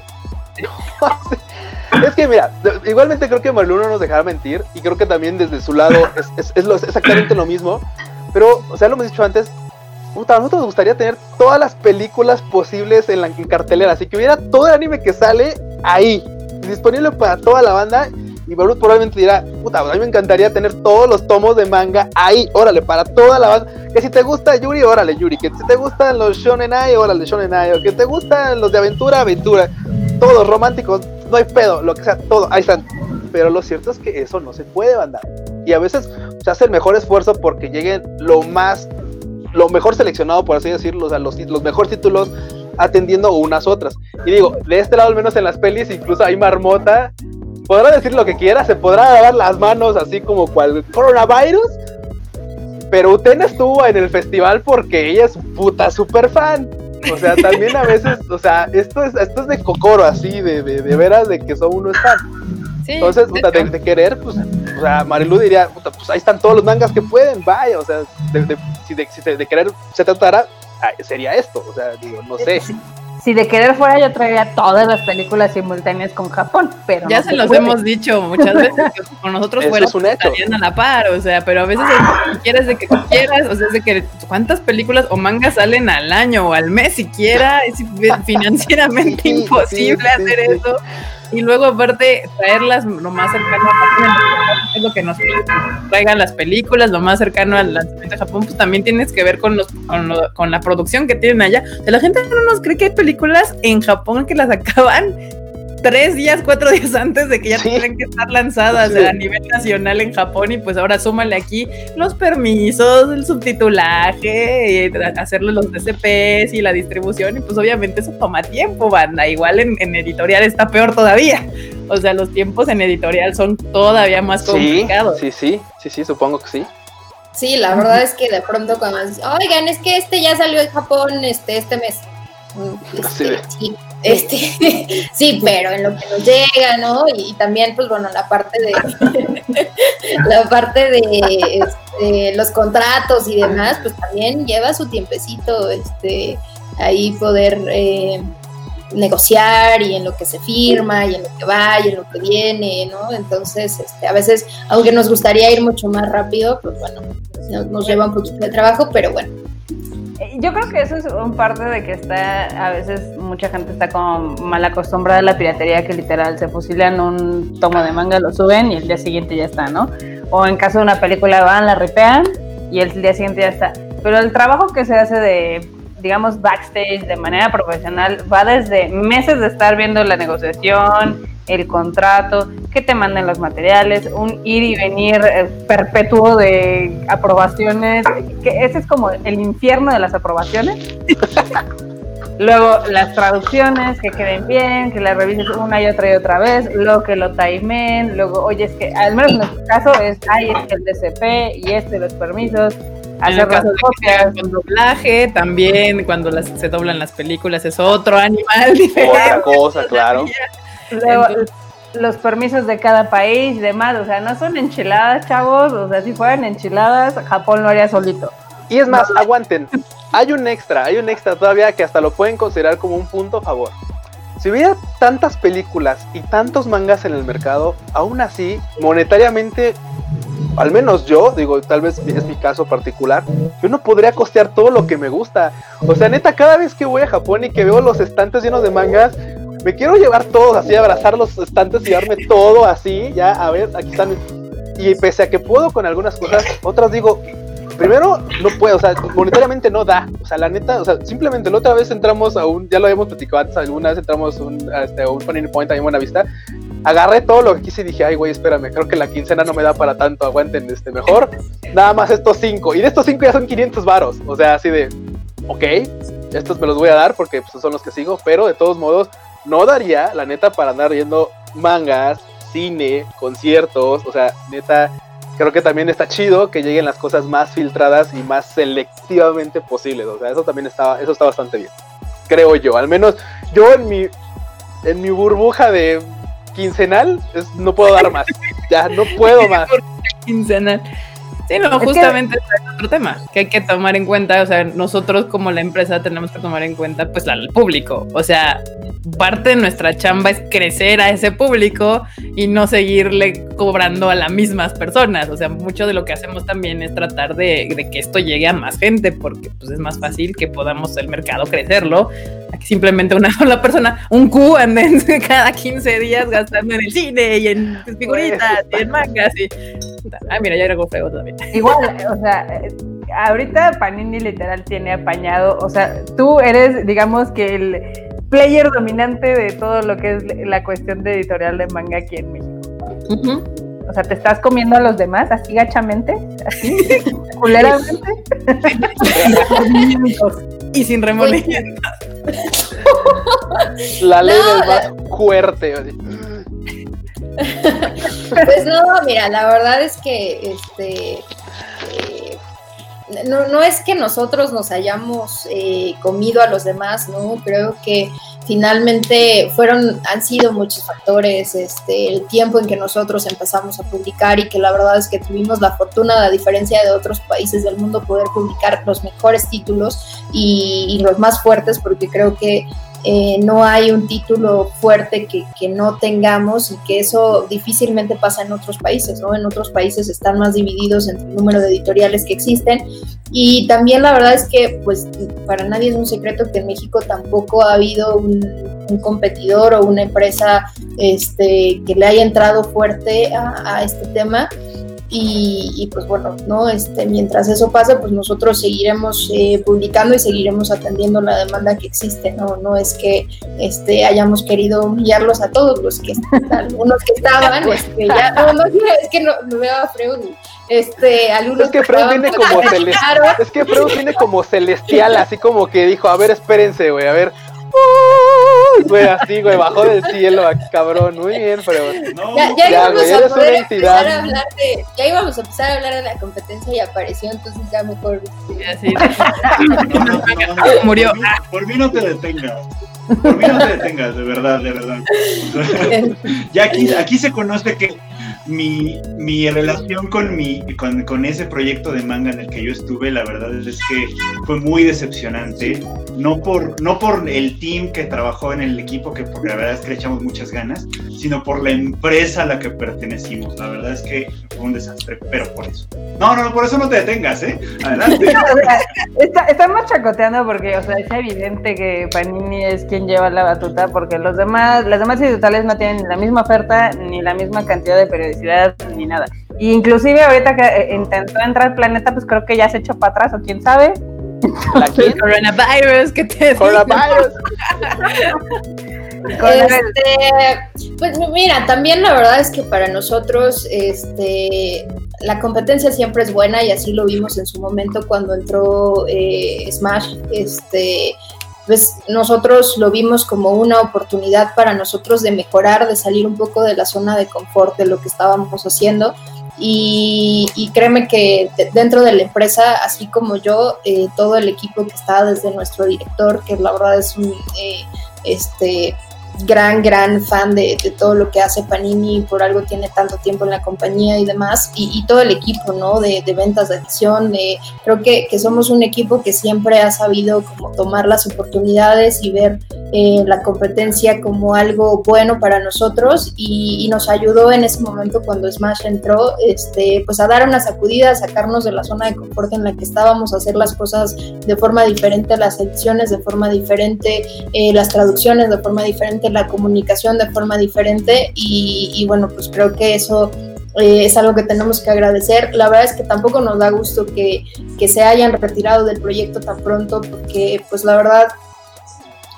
es que mira, igualmente creo que Marilu no nos dejará mentir y creo que también desde su lado es, es, es, lo, es exactamente lo mismo. Pero, o sea, lo hemos dicho antes, puta, a nosotros nos gustaría tener todas las películas posibles en la en cartelera, así que hubiera todo el anime que sale ahí, disponible para toda la banda. Y Barut probablemente dirá, puta, a mí me encantaría tener todos los tomos de manga ahí, órale, para toda la banda. Que si te gusta Yuri, órale, Yuri. Que si te gustan los Shonen Ai, órale, Shonen Ai. O que te gustan los de aventura, aventura. Todos románticos, no hay pedo, lo que sea, todo, ahí están. Pero lo cierto es que eso no se puede, banda. Y a veces se hace el mejor esfuerzo porque lleguen lo más, lo mejor seleccionado, por así decirlo, o sea, los, los mejores títulos atendiendo unas otras. Y digo, de este lado, al menos en las pelis, incluso hay marmota. Podrá decir lo que quiera, se podrá lavar las manos así como cual coronavirus. Pero Utena estuvo en el festival porque ella es puta super fan. O sea, también a veces, o sea, esto es, esto es de cocoro, así, de, de, de veras, de que son uno es fan. Sí, Entonces, puta, de, de, querer, pues, o sea, Marilu diría, puta, pues ahí están todos los mangas que pueden, vaya, o sea, de, de si, de, si de querer se tratara, sería esto, o sea, digo, no sé. Si, de querer fuera, yo traería todas las películas simultáneas con Japón, pero. Ya no se, se los puede. hemos dicho muchas veces, que con nosotros fuera es un hecho. estarían a la par, o sea, pero a veces es, si quieres de que tú quieras, o sea, es de que cuántas películas o mangas salen al año o al mes siquiera, es financieramente Sí, imposible sí, hacer sí. eso. Y luego, aparte, traerlas lo más cercano a es lo que nos. Traigan las películas lo más cercano al lanzamiento de Japón, pues también tienes que ver con, los, con, lo, con la producción que tienen allá. La gente no nos cree que hay películas en Japón que las acaban tres días, cuatro días antes de que ya Sí. que estar lanzadas Sí. a nivel nacional en Japón y pues ahora súmale aquí los permisos, el subtitulaje, y hacerle los DCPs y la distribución y pues obviamente eso toma tiempo, banda. Igual en, en editorial está peor todavía. O sea, los tiempos en editorial son todavía más complicados. sí, sí, sí, sí, supongo que sí. Sí, la verdad es que de pronto cuando dices, oigan, es que este ya salió en Japón este, este mes. Mm, Así Este, sí, Este, sí, pero en lo que nos llega, ¿no? Y, también, pues bueno, la parte de la parte de este, los contratos y demás, pues también lleva su tiempecito, este, ahí poder eh, negociar y en lo que se firma y en lo que va y en lo que viene, ¿no? Entonces, este, a veces, aunque nos gustaría ir mucho más rápido, pues bueno, nos, lleva un poquito de trabajo, pero bueno. Eh, yo creo que eso es un parte de que está, a veces mucha gente está como mal acostumbrada a la piratería que literal se fusilan un tomo de manga, lo suben y el día siguiente ya está, ¿no? O en caso de una película van, la ripean y el día siguiente ya está. Pero el trabajo que se hace de digamos, backstage de manera profesional va desde meses de estar viendo la negociación, el contrato, que te manden los materiales, un ir y venir eh, perpetuo de aprobaciones, que ese es como el infierno de las aprobaciones. Luego las traducciones, que queden bien, que las revises una y otra y otra vez, luego que lo timen, luego, oye, es que al menos en nuestro caso es, ay, es que el DCP y este, los permisos, en el caso de con doblaje, también cuando las, se doblan las películas es otro animal diferente. Otra cosa, claro. los permisos de cada país y demás, o sea, no son enchiladas, chavos, o sea, si fueran enchiladas, Japón lo haría solito. Y es más, aguanten, hay un extra, hay un extra todavía que hasta lo pueden considerar como un punto a favor. Si hubiera tantas películas y tantos mangas en el mercado, aún así, monetariamente al menos yo, digo, tal vez es mi caso particular, yo no podría costear todo lo que me gusta. O sea, neta, cada vez que voy a Japón y que veo los estantes llenos de mangas, me quiero llevar todos así, abrazar los estantes y llevarme todo así, ya, a ver, aquí están. Y pese a que puedo con algunas cosas, otras digo, primero no puedo, o sea, monetariamente no da. O sea, la neta, o sea, simplemente la otra vez entramos a un, ya lo habíamos platicado antes, alguna vez entramos un, a, este, un point ahí en Buena Vista agarré todo lo que quise y dije, ay, güey, espérame, creo que la quincena no me da para tanto, aguanten, este, mejor, nada más estos cinco. Y de estos cinco ya son 500 varos. O sea, así de, ok, estos me los voy a dar porque pues, son los que sigo, pero de todos modos, no daría, la neta, para andar viendo mangas, cine, conciertos, o sea, neta, creo que también está chido que lleguen las cosas más filtradas y más selectivamente posibles. O sea, eso también está, eso está bastante bien. Creo yo. Al menos yo en mi, en mi burbuja de quincenal, no puedo dar más. ya, no puedo más. Quincenal. Sí, no, justamente es otro tema que hay que tomar en cuenta. O sea, nosotros como la empresa tenemos que tomar en cuenta, pues, al público. O sea, parte de nuestra chamba es crecer a ese público y no seguirle cobrando a las mismas personas. O sea, mucho de lo que hacemos también es tratar de, que esto llegue a más gente, porque pues es más fácil que podamos el mercado crecerlo. Simplemente una sola persona, un Q anden cada 15 días gastando en el cine y en figuritas y en mangas. Y... Ah, mira, ya era feo también. Igual, o sea, ahorita Panini literal tiene apañado, o sea, tú eres, digamos que el player dominante de todo lo que es la cuestión de editorial de manga aquí en México. O sea, te estás comiendo a los demás así gachamente, así, culeramente. y sin remordimientos. La ley del más fuerte. Pues no, mira, la verdad es que este eh, no, no, es que nosotros nos hayamos eh, comido a los demás, ¿no? Creo que finalmente fueron, han sido muchos factores, este, el tiempo en que nosotros empezamos a publicar y que la verdad es que tuvimos la fortuna, a diferencia de otros países del mundo, poder publicar los mejores títulos y los más fuertes, porque creo que eh, no hay un título fuerte que, que, no tengamos y que eso difícilmente pasa en otros países, ¿no? En otros países están más divididos entre el número de editoriales que existen y también la verdad es que pues para nadie es un secreto que en México tampoco ha habido un, competidor o una empresa este, que le haya entrado fuerte a este tema y, pues bueno, ¿no? Este, mientras eso pasa, pues nosotros seguiremos eh, publicando y seguiremos atendiendo la demanda que existe, ¿no? No es que este, hayamos querido humillarlos a todos los que algunos que estaban, este, ya, no, no, es que no, no veo a Freud, este, algunos es que Freud viene como celestial, es que Freud viene como celestial, así como que dijo, a ver, espérense, güey, a ver, Güey, así, güey, bajó del cielo, cabrón. Muy bien, pero. No, Ya, ya Ya, íbamos güey, a poder empezar a hablar de, ya íbamos a empezar a hablar de la competencia y apareció, entonces ya mejor. Y así, no, no, no, no, Murió. Por mí, por mí no te detengas. Por mí no te detengas, de verdad, de verdad. ya aquí, aquí se conoce que mi, mi relación con, mi, con, con ese proyecto de manga en el que yo estuve, la verdad es que fue muy decepcionante. No por, no por el team que trabajó en el equipo, que la verdad es que le echamos muchas ganas, sino por la empresa a la que pertenecimos. La verdad es que fue un desastre, pero por eso. No, no, por eso no te detengas, ¿eh? Adelante. Estamos chacoteando porque, o sea, es evidente que Panini es quien lleva la batuta porque los demás, las demás editoriales no tienen la misma oferta, ni la misma cantidad de ni nada. Y inclusive ahorita que eh, intentó entrar Planeta, pues creo que ya se echó para atrás, o quién sabe. ¿La quién? coronavirus, ¿qué te? Coronavirus. Este, pues mira, también la verdad es que para nosotros, este, la competencia siempre es buena y así lo vimos en su momento cuando entró eh, Smash. Este, pues nosotros lo vimos como una oportunidad para nosotros de mejorar, de salir un poco de la zona de confort de lo que estábamos haciendo. Y, y créeme que de- dentro de la empresa, así como yo, eh, todo el equipo que está desde nuestro director, que la verdad es un eh, este gran, gran fan de, todo lo que hace Panini, por algo tiene tanto tiempo en la compañía y demás, y, todo el equipo, ¿no? De, ventas, de edición, creo que, que somos un equipo que siempre ha sabido como tomar las oportunidades y ver eh, la competencia como algo bueno para nosotros y, y nos ayudó en ese momento cuando Smash entró, este, pues a dar una sacudida, a sacarnos de la zona de confort en la que estábamos, a hacer las cosas de forma diferente, las ediciones de forma diferente, eh, las traducciones de forma diferente, la comunicación de forma diferente y, bueno, pues creo que eso eh, es algo que tenemos que agradecer. La verdad es que tampoco nos da gusto que, que se hayan retirado del proyecto tan pronto porque pues la verdad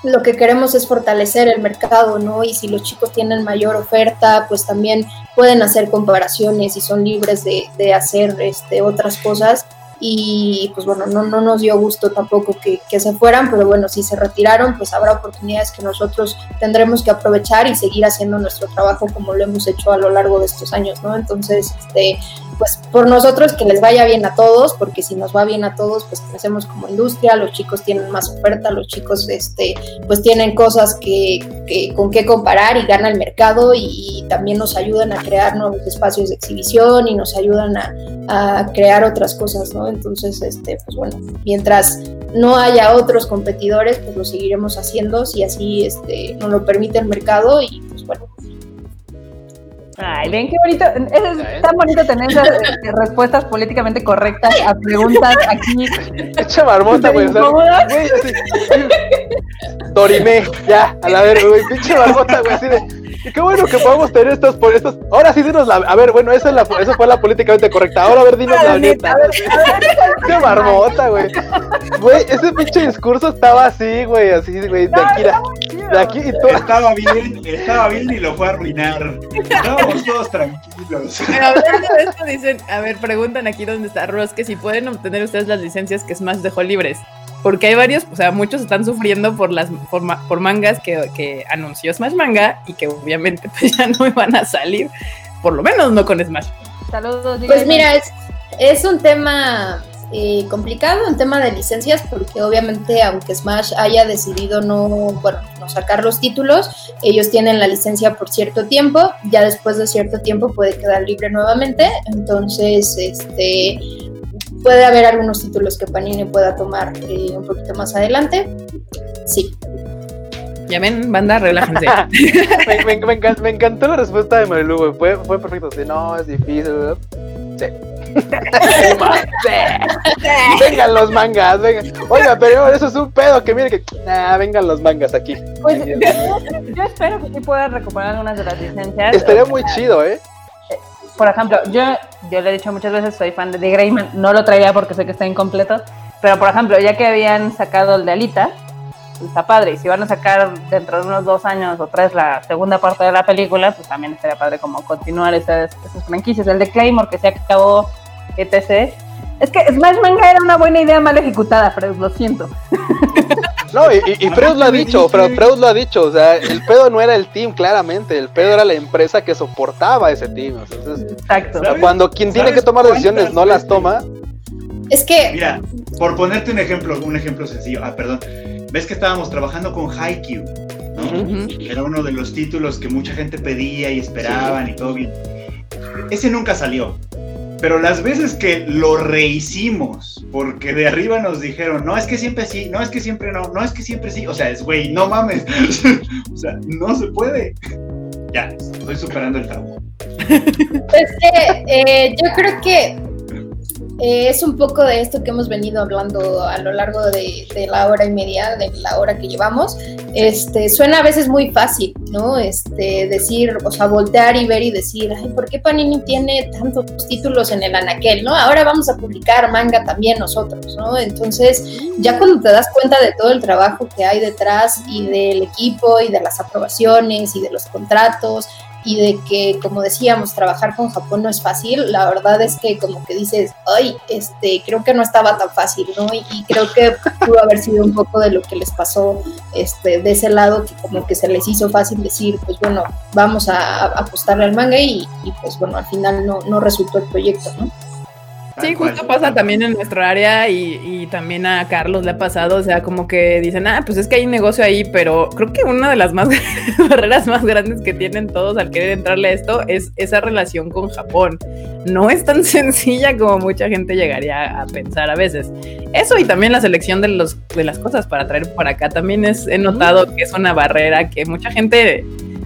lo que queremos es fortalecer el mercado, ¿no? Y si los chicos tienen mayor oferta, pues también pueden hacer comparaciones y son libres de, de hacer este, otras cosas. Y pues bueno, no, no nos dio gusto tampoco que, que se fueran, pero bueno, si se retiraron, pues habrá oportunidades que nosotros tendremos que aprovechar y seguir haciendo nuestro trabajo como lo hemos hecho a lo largo de estos años, ¿no? Entonces, este, pues por nosotros que les vaya bien a todos, porque si nos va bien a todos, pues crecemos como industria, los chicos tienen más oferta, los chicos este, pues tienen cosas que, que con qué comparar y gana el mercado y, y, también nos ayudan a crear nuevos espacios de exhibición y nos ayudan a, a crear otras cosas, ¿no? Entonces, este, pues bueno, mientras no haya otros competidores, pues lo seguiremos haciendo si así este, nos lo permite el mercado y pues bueno, Ay, ven qué bonito. Es tan bonito tener esas eh, respuestas políticamente correctas a preguntas aquí. Echa marmota, güey. Dorime, ya, a la ver, güey. Pinche marmota, güey, así de. Y qué bueno que podamos tener estos por estos. Ahora sí dinos la. A ver, bueno, esa, es la, esa fue la políticamente correcta. Ahora a ver, dinos la neta. Qué marmota, güey. Güey, ese pinche discurso estaba así, güey, así, güey, de aquí, de aquí y todo. Estaba bien, estaba bien y lo fue a arruinar. Estábamos todos tranquilos. Pero hablando de esto, dicen, a ver, preguntan aquí dónde está Ross, que si pueden obtener ustedes las licencias que Smash dejó libres. Porque hay varios, o sea, muchos están sufriendo por las por, ma- por mangas que, que anunció Smash Manga y que obviamente pues ya no iban a salir, por lo menos no con Smash. Saludos. Pues mira, es, es un tema eh, complicado, un tema de licencias, porque obviamente aunque Smash haya decidido no, bueno, no sacar los títulos, ellos tienen la licencia por cierto tiempo, ya después de cierto tiempo puede quedar libre nuevamente, entonces este puede haber algunos títulos que Panini pueda tomar eh, un poquito más adelante. Sí. Ya ven, banda, relájense. me, me- me encan- me encantó la respuesta de Marilu, güey. Fue, fue perfecto. Sí, no, es difícil, güey. Sí. Sí. Vengan los mangas, vengan. Oiga, pero eso es un pedo que mire que. Nah, vengan los mangas aquí. Pues, yo, yo espero que sí puedas recuperar algunas de las licencias. Estaría muy sea, chido, ¿eh? Por ejemplo, yo, yo le he dicho muchas veces, soy fan de The Greyman, no lo traía porque sé que está incompleto, pero por ejemplo, ya que habían sacado el de Alita, está padre, y si van a sacar dentro de unos dos años o tres la segunda parte de la película, pues también estaría padre como continuar esas, esas franquicias. El de Claymore, que se acabó, etc. Es que Smash Manga era una buena idea mal ejecutada, Fred, lo siento. No, y, y- y Freud lo ha dicho, Freud, Freud lo ha dicho, o sea, el pedo no era el team, claramente, el pedo era la empresa que soportaba ese team. Entonces, Exacto. o sea, ¿Sabes? cuando quien tiene que ¿Sabes tomar decisiones no las toma, Es que, Mira, por ponerte un ejemplo, un ejemplo sencillo. Ah, perdón. Ves que estábamos trabajando con Haikyuu, ¿no? Era uno de los títulos que mucha gente pedía y esperaban y todo bien. Ese nunca salió. Pero las veces que lo rehicimos, porque de arriba nos dijeron, no es que siempre sí, no es que siempre no, no es que siempre sí, o sea, es güey, no mames, o sea, no se puede. Ya, estoy superando el tabú. es que eh, yo creo que eh, es un poco de esto que hemos venido hablando a lo largo de, de la hora y media, de la hora que llevamos. Este, suena a veces muy fácil, ¿no? Este, decir, o sea, voltear y ver y decir, ay, ¿por qué Panini tiene tantos títulos en el anaquel, ¿no? Ahora vamos a publicar manga también nosotros, ¿no? Entonces, ya cuando te das cuenta de todo el trabajo que hay detrás y del equipo y de las aprobaciones y de los contratos y de que, como decíamos, trabajar con Japón no es fácil, la verdad es que como que dices, ay, este, creo que no estaba tan fácil, ¿no? Y, creo que pudo haber sido un poco de lo que les pasó este, de ese lado, que como que se les hizo fácil decir, pues bueno, vamos a, a apostarle al manga y, y, pues bueno, al final no, no resultó el proyecto, ¿no? Sí, cual. justo pasa también en nuestro área y, y también a Carlos le ha pasado, o sea, como que dicen, ah, pues es que hay negocio ahí, pero creo que una de las más barreras más grandes que tienen todos al querer entrarle a esto es esa relación con Japón. No es tan sencilla como mucha gente llegaría a pensar a veces. Eso y también la selección de, los, de las cosas para traer para acá también es, he notado que es una barrera que mucha gente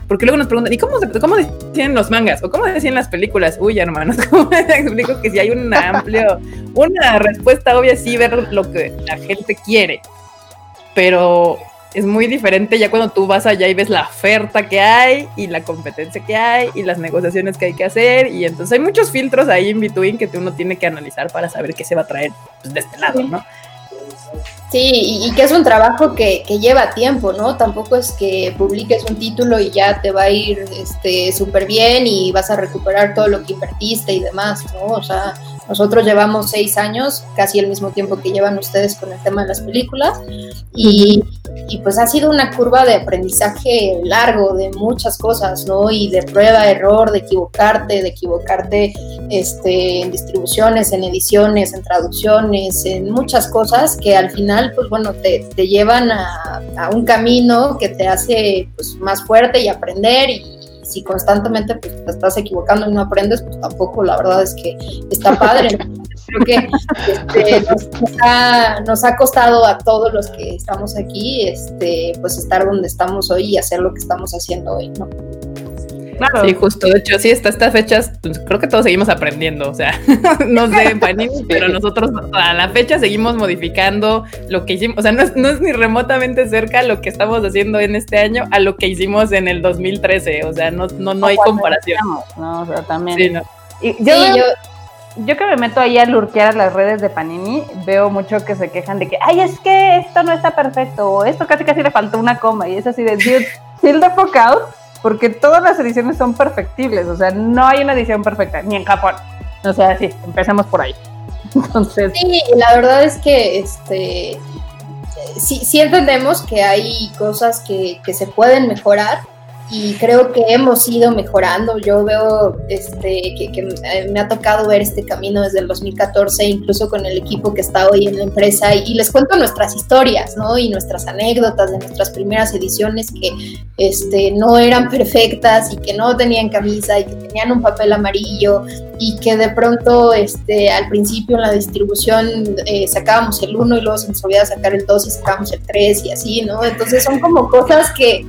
porque luego nos preguntan, ¿y cómo, cómo decían los mangas? ¿O cómo decían las películas? Uy, hermanos, ¿cómo les explico que si hay un amplio, una respuesta obvia, sí ver lo que la gente quiere? Pero es muy diferente ya cuando tú vas allá y ves la oferta que hay y la competencia que hay y las negociaciones que hay que hacer y entonces hay muchos filtros ahí in between que uno tiene que analizar para saber qué se va a traer pues, de este lado, ¿no? Sí, y, y que es un trabajo que, que lleva tiempo, ¿no? Tampoco es que publiques un título y ya te va a ir este súper bien y vas a recuperar todo lo que invertiste y demás, ¿no? O sea, nosotros llevamos seis años, casi el mismo tiempo que llevan ustedes con el tema de las películas, y, pues ha sido una curva de aprendizaje largo de muchas cosas, ¿no? Y de prueba, error, de equivocarte, de equivocarte este, en distribuciones, en ediciones, en traducciones, en muchas cosas que al final, pues bueno, te, te llevan a, a un camino que te hace pues, más fuerte y aprender y si constantemente pues, te estás equivocando y no aprendes, pues tampoco la verdad es que está padre. Creo que este, nos, nos ha, nos ha costado a todos los que estamos aquí este, pues estar donde estamos hoy y hacer lo que estamos haciendo hoy, ¿no? Claro. Sí, justo. De hecho, sí, hasta estas fechas, pues, creo que todos seguimos aprendiendo. O sea, no sé, Panini, pero nosotros a la fecha seguimos modificando lo que hicimos. O sea, no es, no es ni remotamente cerca lo que estamos haciendo en este año a lo que hicimos en el 2013. O sea, no, no, no hay comparación. ¿no? O sea, también. Sí, no. Y yo, Sí, veo- yo, yo que me meto ahí a lurquear a las redes de Panini, veo mucho que se quejan de que, ay, es que esto no está perfecto, o esto casi casi le faltó una coma, y es así de, dude, chill the fuck out, porque todas las ediciones son perfectibles, o sea, no hay una edición perfecta, ni en Japón. O sea, sí, empecemos por ahí. Entonces, Sí, la verdad es que este sí, sí entendemos que hay cosas que, que se pueden mejorar y creo que hemos ido mejorando. Yo veo este que, eh, me ha tocado ver este camino desde el 2014, incluso con el equipo que está hoy en la empresa, y, y les cuento nuestras historias, ¿no? Y nuestras anécdotas de nuestras primeras ediciones que este, no eran perfectas y que no tenían camisa y que tenían un papel amarillo y que de pronto este, al principio en la distribución eh, sacábamos el 1 y luego se nos olvidaba sacar el 2 y sacábamos el 3 y así, ¿no? Entonces son como cosas que,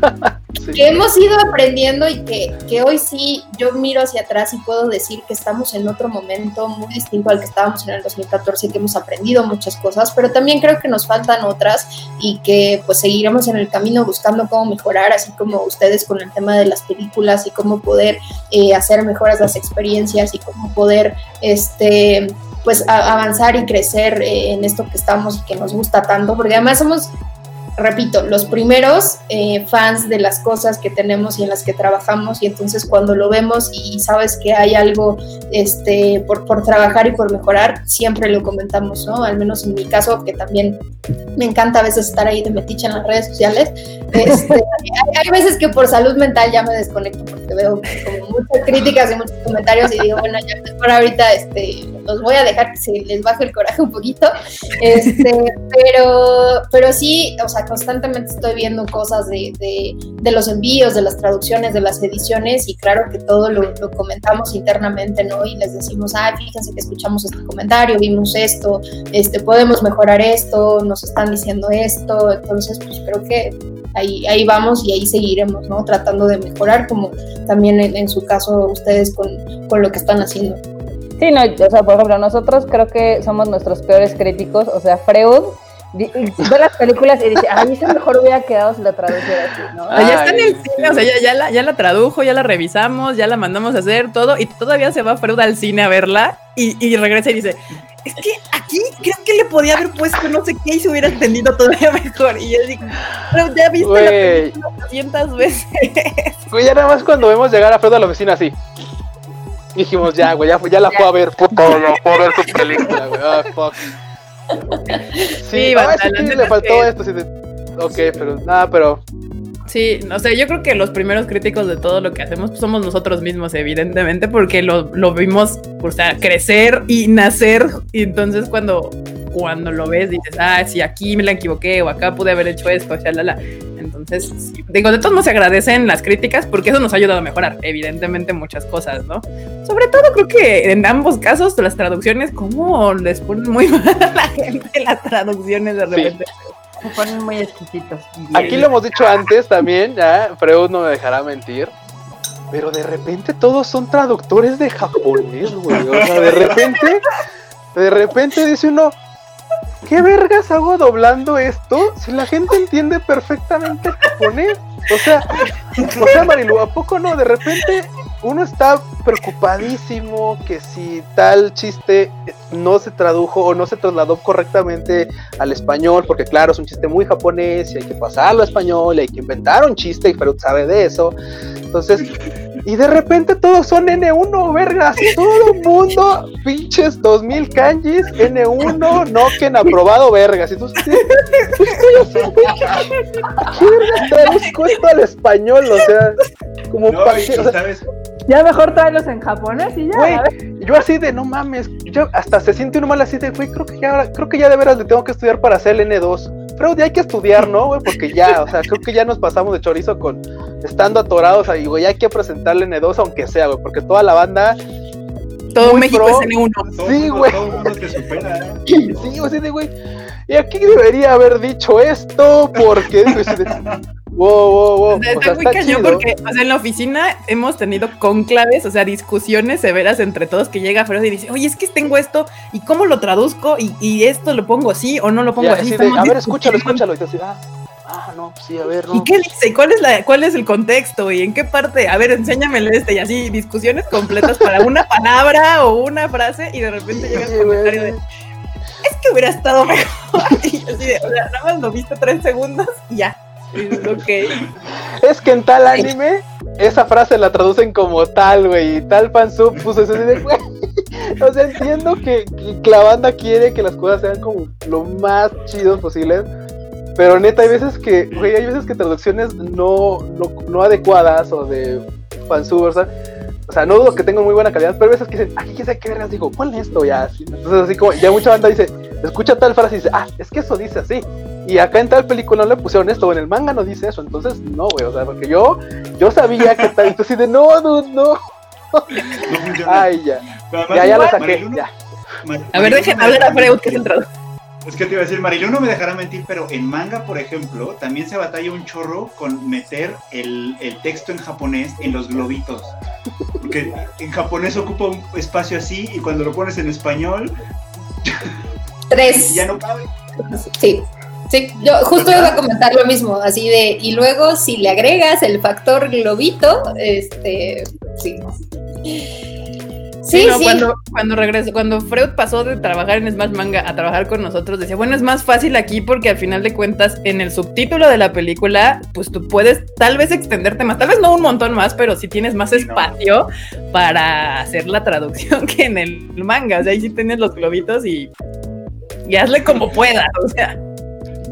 que hemos ido aprendiendo y que, que hoy sí yo miro hacia atrás y puedo decir que estamos en otro momento muy distinto al que estábamos en el 2014, que hemos aprendido muchas cosas, pero también creo que nos faltan otras y que pues seguiremos en el camino buscando cómo mejorar, así como ustedes con el tema de las películas y cómo poder eh, hacer mejoras las experiencias y cómo poder este pues avanzar y crecer eh, en esto que estamos y que nos gusta tanto, porque además somos repito, los primeros eh, fans de las cosas que tenemos y en las que trabajamos y entonces cuando lo vemos y sabes que hay algo este, por, por trabajar y por mejorar, siempre lo comentamos, ¿no? Al menos en mi caso, que también me encanta a veces estar ahí de metiche en las redes sociales. Este, hay, hay, veces que por salud mental ya me desconecto porque veo como muchas críticas y muchos comentarios y digo, bueno, ya mejor ahorita este, los voy a dejar que se les baje el coraje un poquito. Este, pero, pero sí, o sea, constantemente estoy viendo cosas de, de, de los envíos, de las traducciones, de las ediciones y claro que todo lo, lo, comentamos internamente, ¿no? Y les decimos, ah, fíjense que escuchamos este comentario, vimos esto, este, podemos mejorar esto, nos están diciendo esto, entonces pues creo que ahí, ahí vamos y ahí seguiremos, ¿no? Tratando de mejorar, como también en, en su caso ustedes con, con lo que están haciendo. Sí, no, o sea, por ejemplo, nosotros creo que somos nuestros peores críticos, o sea, Freud ve las películas y dice, ay, eso mejor hubiera quedado si la traduciera así, ¿no? Ay, ya está en el cine, o sea, ya, ya, la, ya la tradujo, ya la revisamos, ya la mandamos a hacer todo, y todavía se va Freud al cine a verla y, y regresa y dice, es que aquí creo que le podía haber puesto no sé qué y se hubiera entendido todavía mejor. Y yo digo, pero ya viste Güey. la película 200 veces. Güey, ya nada más cuando vemos llegar a Fred a la oficina así. Dijimos, ya, güey, ya, ya la fue a ver, puto, la fue a ver su película, güey. Ah, fuck. Sí, Sí, la sí neta le faltó que- esto, sí, de... Ok, pero nada, pero Sí, no sé, yo creo que los primeros críticos de todo lo que hacemos pues, somos nosotros mismos, evidentemente, porque lo, lo vimos, o sea, crecer y nacer. Y entonces cuando, cuando lo ves, dices, ah, sí, aquí me la equivoqué, o acá pude haber hecho esto, shalala. Entonces, sí, digo, de todos modos se agradecen las críticas porque eso nos ha ayudado a mejorar, evidentemente, muchas cosas, ¿no? Sobre todo creo que en ambos casos las traducciones, como les ponen muy mal a la gente las traducciones de Sí. repente. Se ponen muy exquisitos. aquí lo hemos dicho antes también, ya, Freud no me dejará mentir. Pero de repente todos son traductores de japonés, güey. O sea, de repente, de repente dice uno, ¿qué vergas hago doblando esto si la gente entiende perfectamente japonés? O sea, o sea, Marilu, ¿a poco no? De repente uno está preocupadísimo que si tal chiste no se tradujo o no se trasladó correctamente al español, porque claro, es un chiste muy japonés y hay que pasarlo a español y hay que inventar un chiste y Freud sabe de eso. Entonces, y de repente todos son N1, vergas, todo el mundo, pinches 2000 kanjis, N1, Noken, aprobado, vergas. Y tú, ¿qué estoy haciendo? ¿Qué vergas traduzco esto al español? O sea, como No, para y o sea, Ya mejor tráelos en japonés y ya. Güey, yo así de no mames, yo hasta se siente uno mal así de güey, creo que ya creo que ya de veras le tengo que estudiar para hacer el N2. Pero ya hay que estudiar, ¿no, güey? Porque ya, o sea, creo que ya nos pasamos de chorizo con estando atorados ahí, güey, hay que presentarle N2 aunque sea, güey, porque toda la banda Todo Muy México pro. es N1. todo, Sí, güey. todo mundo te supera. ¿eh? Sí, güey, así de güey. Y aquí debería haber dicho esto porque wow, wow, wow. O sea, O está sea, muy está cañón chido. porque, o sea, en la oficina hemos tenido conclaves, o sea, discusiones severas entre todos que llega Freud y dice, oye, es que tengo esto, ¿y cómo lo traduzco? ¿Y, y esto lo pongo así o no lo pongo Ya, así? así de, Estamos a ver, escúchalo, escúchalo. Y tú así, ah, ah, no, pues sí, a ver, no. ¿Y qué dice? ¿Y cuál es, la, cuál es el contexto? ¿Y en qué parte? A ver, enséñamelo este. Y así, discusiones completas para una palabra o una frase y de repente llega el comentario de, es que hubiera estado mejor. Y así de, o sea, nada más lo viste tres segundos y ya. Y dices, ok. Es que en tal anime, esa frase la traducen como tal, güey. Y tal fansub puso eso así de, güey. O sea, entiendo que, que la banda quiere que las cosas sean como lo más chidos posibles. Pero neta, hay veces que, güey, hay veces que traducciones no, no, no adecuadas o de fansub, o sea, o sea, no dudo que tengan muy buena calidad, pero hay veces que dicen, ay, ¿qué sé qué vergas? Digo, ponle esto ya. así. Entonces, así como, ya mucha banda dice, escucha tal frase y dice, ah, es que eso dice así. Y acá en tal película no le pusieron esto, o en el manga no dice eso, entonces no, güey, o sea, porque yo, yo sabía que tal, así de, no, dude, no. No. Ay, ya, además, ya, ya lo saqué, ya. Mar- A ver, Marilu dejen no me hablar a Freud, que es el traductor. Es que te iba a decir, Marilu no me dejará mentir, pero en manga, por ejemplo, también se batalla un chorro con meter el, el texto en japonés en los globitos. Porque en japonés ocupa un espacio así y cuando lo pones en español Tres. ya no cabe. Sí. Sí, yo justo iba a comentar lo mismo, así de, y luego si le agregas el factor globito, este, sí. Sí, no, sí. Cuando, cuando regresó, cuando Freud pasó de trabajar en Smash Manga a trabajar con nosotros, decía, bueno, es más fácil aquí porque al final de cuentas, en el subtítulo de la película, pues tú puedes tal vez extenderte más, tal vez no un montón más, pero sí tienes más Sí, no. espacio para hacer la traducción que en el manga. O sea, ahí sí tienes los globitos y, y hazle como puedas. O sea,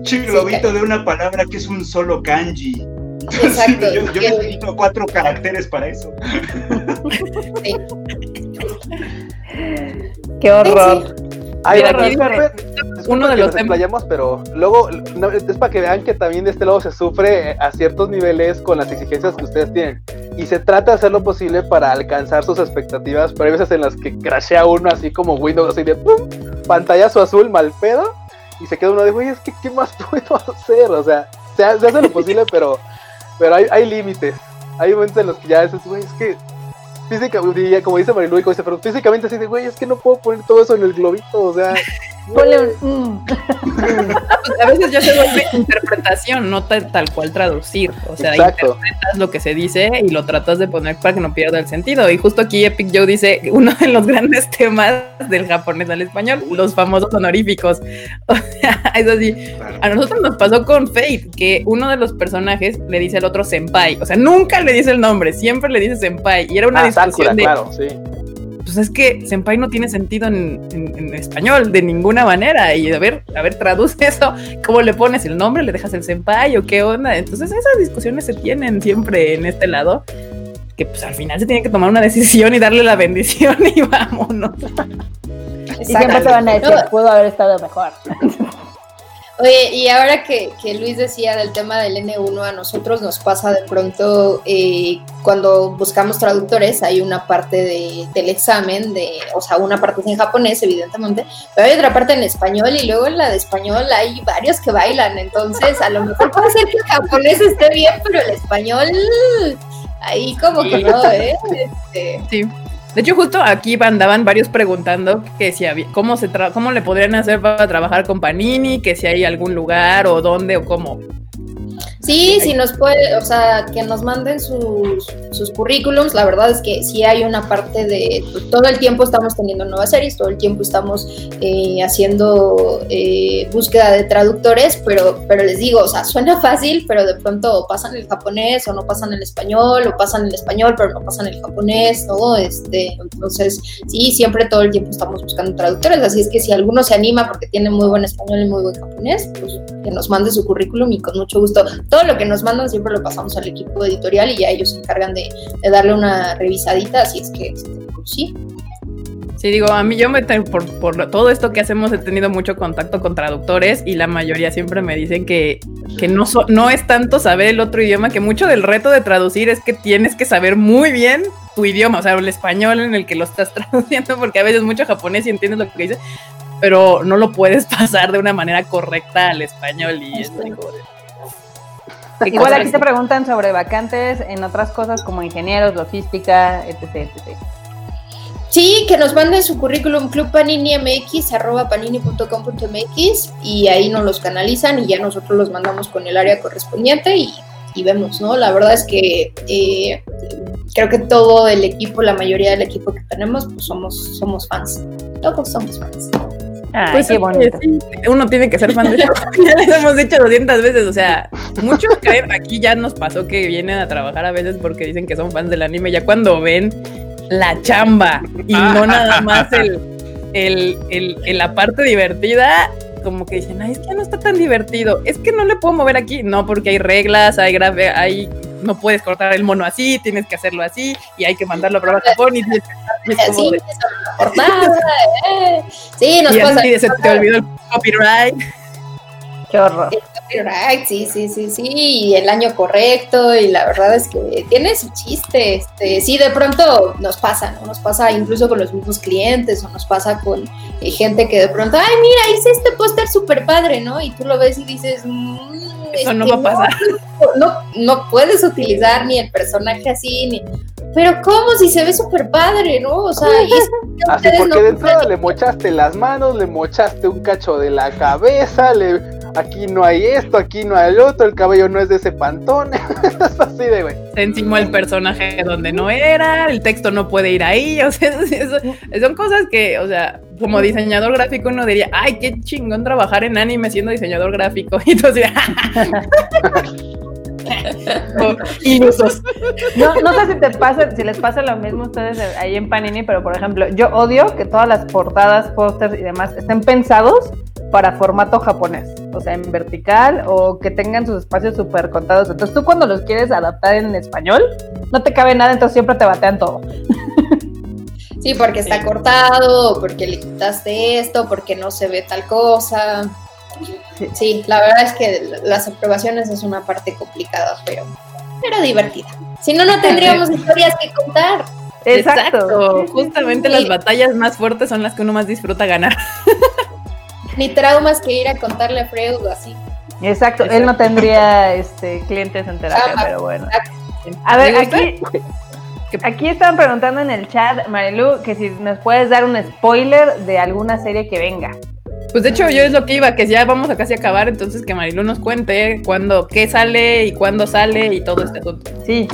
Che, globito de una palabra que es un solo kanji. Exacto. yo, yo necesito cuatro caracteres para eso. sí. Qué horror. Ay, Mira, aquí disculpe uno de los nos explayamos, pero luego no, es para que vean que también de este lado se sufre eh, a ciertos niveles con las exigencias que ustedes tienen. Y se trata de hacer lo posible para alcanzar sus expectativas, pero hay veces en las que crashea uno así como Windows, así de ¡pum! pantallazo azul, mal pedo, y se queda uno de, güey, es que ¿qué más puedo hacer? O sea, se, ha- se hace lo posible, pero, pero hay, hay límites. Hay momentos en los que ya dices, güey, es que físicamente, como dice Marilu, dice, pero físicamente así de, güey, es que no puedo poner todo eso en el globito, o sea... Ponle un. mm. a veces ya se vuelve interpretación, no tal, tal cual traducir. O sea, Exacto. interpretas lo que se dice y lo tratas de poner para que no pierda el sentido. Y justo aquí Epic Joe dice uno de los grandes temas del japonés al español, los famosos honoríficos. O sea, es así. Claro. A nosotros nos pasó con Fate, que uno de los personajes le dice al otro senpai. O sea, nunca le dice el nombre, siempre le dice senpai. Y era una Ah, discusión Sakura, de, claro, sí. Pues es que senpai no tiene sentido en, en- en español de ninguna manera. Y a ver, a ver, traduce eso. ¿Cómo le pones el nombre? ¿Le dejas el senpai o qué onda? Entonces esas discusiones se tienen siempre en este lado. Que pues al final se tiene que tomar una decisión y darle la bendición y vámonos. Y siempre te van a decir, No, pudo haber estado mejor. Oye, y ahora que, que Luis decía del tema del N1, a nosotros nos pasa de pronto eh, cuando buscamos traductores, hay una parte de- del examen, de, o sea, una parte es en japonés, evidentemente, pero hay otra parte en español y luego en la de español hay varios que bailan, entonces a lo mejor puede ser que el japonés esté bien, pero el español ahí como que no, ¿eh? Este, Sí. De hecho, justo aquí andaban varios preguntando que si había, cómo se cómo le podrían hacer para trabajar con Panini, que si hay algún lugar o dónde o cómo. Sí, si nos puede, o sea, que nos manden sus, sus currículums. La verdad es que sí hay una parte de pues, todo el tiempo estamos teniendo nuevas series, todo el tiempo estamos eh, haciendo eh, búsqueda de traductores, pero, pero les digo, o sea, suena fácil, pero de pronto pasan el japonés o no pasan el español, o pasan el español, pero no pasan el japonés, ¿no? Este, entonces, sí, siempre todo el tiempo estamos buscando traductores, así es que si alguno se anima porque tiene muy buen español y muy buen japonés, pues que nos mande su currículum y con mucho gusto todo lo que nos mandan siempre lo pasamos al equipo editorial y ya ellos se encargan de, de darle una revisadita, así es que este, pues, sí. Sí, digo, a mí yo me por, por todo esto que hacemos he tenido mucho contacto con traductores y la mayoría siempre me dicen que, que no, so- no es tanto saber el otro idioma, que mucho del reto de traducir es que tienes que saber muy bien tu idioma, o sea, el español en el que lo estás traduciendo, porque a veces mucho japonés y entiendes lo que dice, pero no lo puedes pasar de una manera correcta al español y es ¿Qué Igual aquí te preguntan sobre vacantes en otras cosas como ingenieros, logística, etc. etc. Sí, que nos manden su currículum clubpaninimx arroba panini.com.mx y ahí nos los canalizan y ya nosotros los mandamos con el área correspondiente y, y vemos, ¿no? La verdad es que eh, creo que todo el equipo, la mayoría del equipo que tenemos, pues somos, somos fans. Todos somos fans. Ay, Pues qué bonito. sí, uno tiene que ser fan de esto. ya les hemos dicho 200 veces. O sea, muchos creen, aquí ya nos pasó que vienen a trabajar a veces porque dicen que son fans del anime. Ya cuando ven la chamba y no nada más el, el, el- el- la parte divertida, como que dicen, ay, es que ya no está tan divertido. Es que no le puedo mover aquí. No, porque hay reglas, hay grave, hay. No puedes cortar el mono así, tienes que hacerlo así y hay que mandarlo a prueba a Japón y, y es como Sí, de- eh. Sí, nos y pasa. así se te olvidó el copyright. Qué horror. Copyright, sí, sí, sí, sí, y el año correcto, y la verdad es que tiene su chiste, este, sí, de pronto nos pasa, ¿no? Nos pasa incluso con los mismos clientes, o nos pasa con eh, gente que de pronto, ay, mira, hice este póster súper padre, ¿no? Y tú lo ves y dices, "Mm, Eso es no va a pasar. No, no puedes utilizar ni el personaje así, ni... Pero ¿cómo? Si se ve súper padre, ¿no? O sea, y es que Así ustedes porque no de entrada le mochaste las manos, le mochaste un cacho de la cabeza, le... aquí no hay esto, aquí no hay otro, el cabello no es de ese pantón. así de, güey. Se encimó el personaje donde no era, el texto no puede ir ahí, o sea, eso- son cosas que, o sea, como diseñador gráfico uno diría, ay, qué chingón trabajar en anime siendo diseñador gráfico, y tú así, oh, ilusos. No, no sé si te pasa, si les pasa lo mismo a ustedes ahí en Panini, pero por ejemplo, yo odio que todas las portadas, pósters y demás estén pensados para formato japonés, o sea, en vertical o que tengan sus espacios súper contados. Entonces tú cuando los quieres adaptar en español, no te cabe nada, entonces siempre te batean todo. Sí, porque está Sí. cortado, porque le quitaste esto, porque no se ve tal cosa. Sí. La verdad es que las aprobaciones es una parte complicada, pero, pero divertida. Si no, no tendríamos historias que contar. Exacto. Justamente Sí. las batallas más fuertes son las que uno más disfruta ganar. Ni traumas que ir a contarle a Freud o así. Exacto, él no tendría este, clientes en terapia, pero bueno. A ver, aquí, aquí están preguntando en el chat, Marilu, que si nos puedes dar un spoiler de alguna serie que venga. Pues de hecho yo es lo que iba, que ya vamos a casi acabar, entonces que Marilu nos cuente cuándo, qué sale y cuándo sale y todo este asunto. Sí.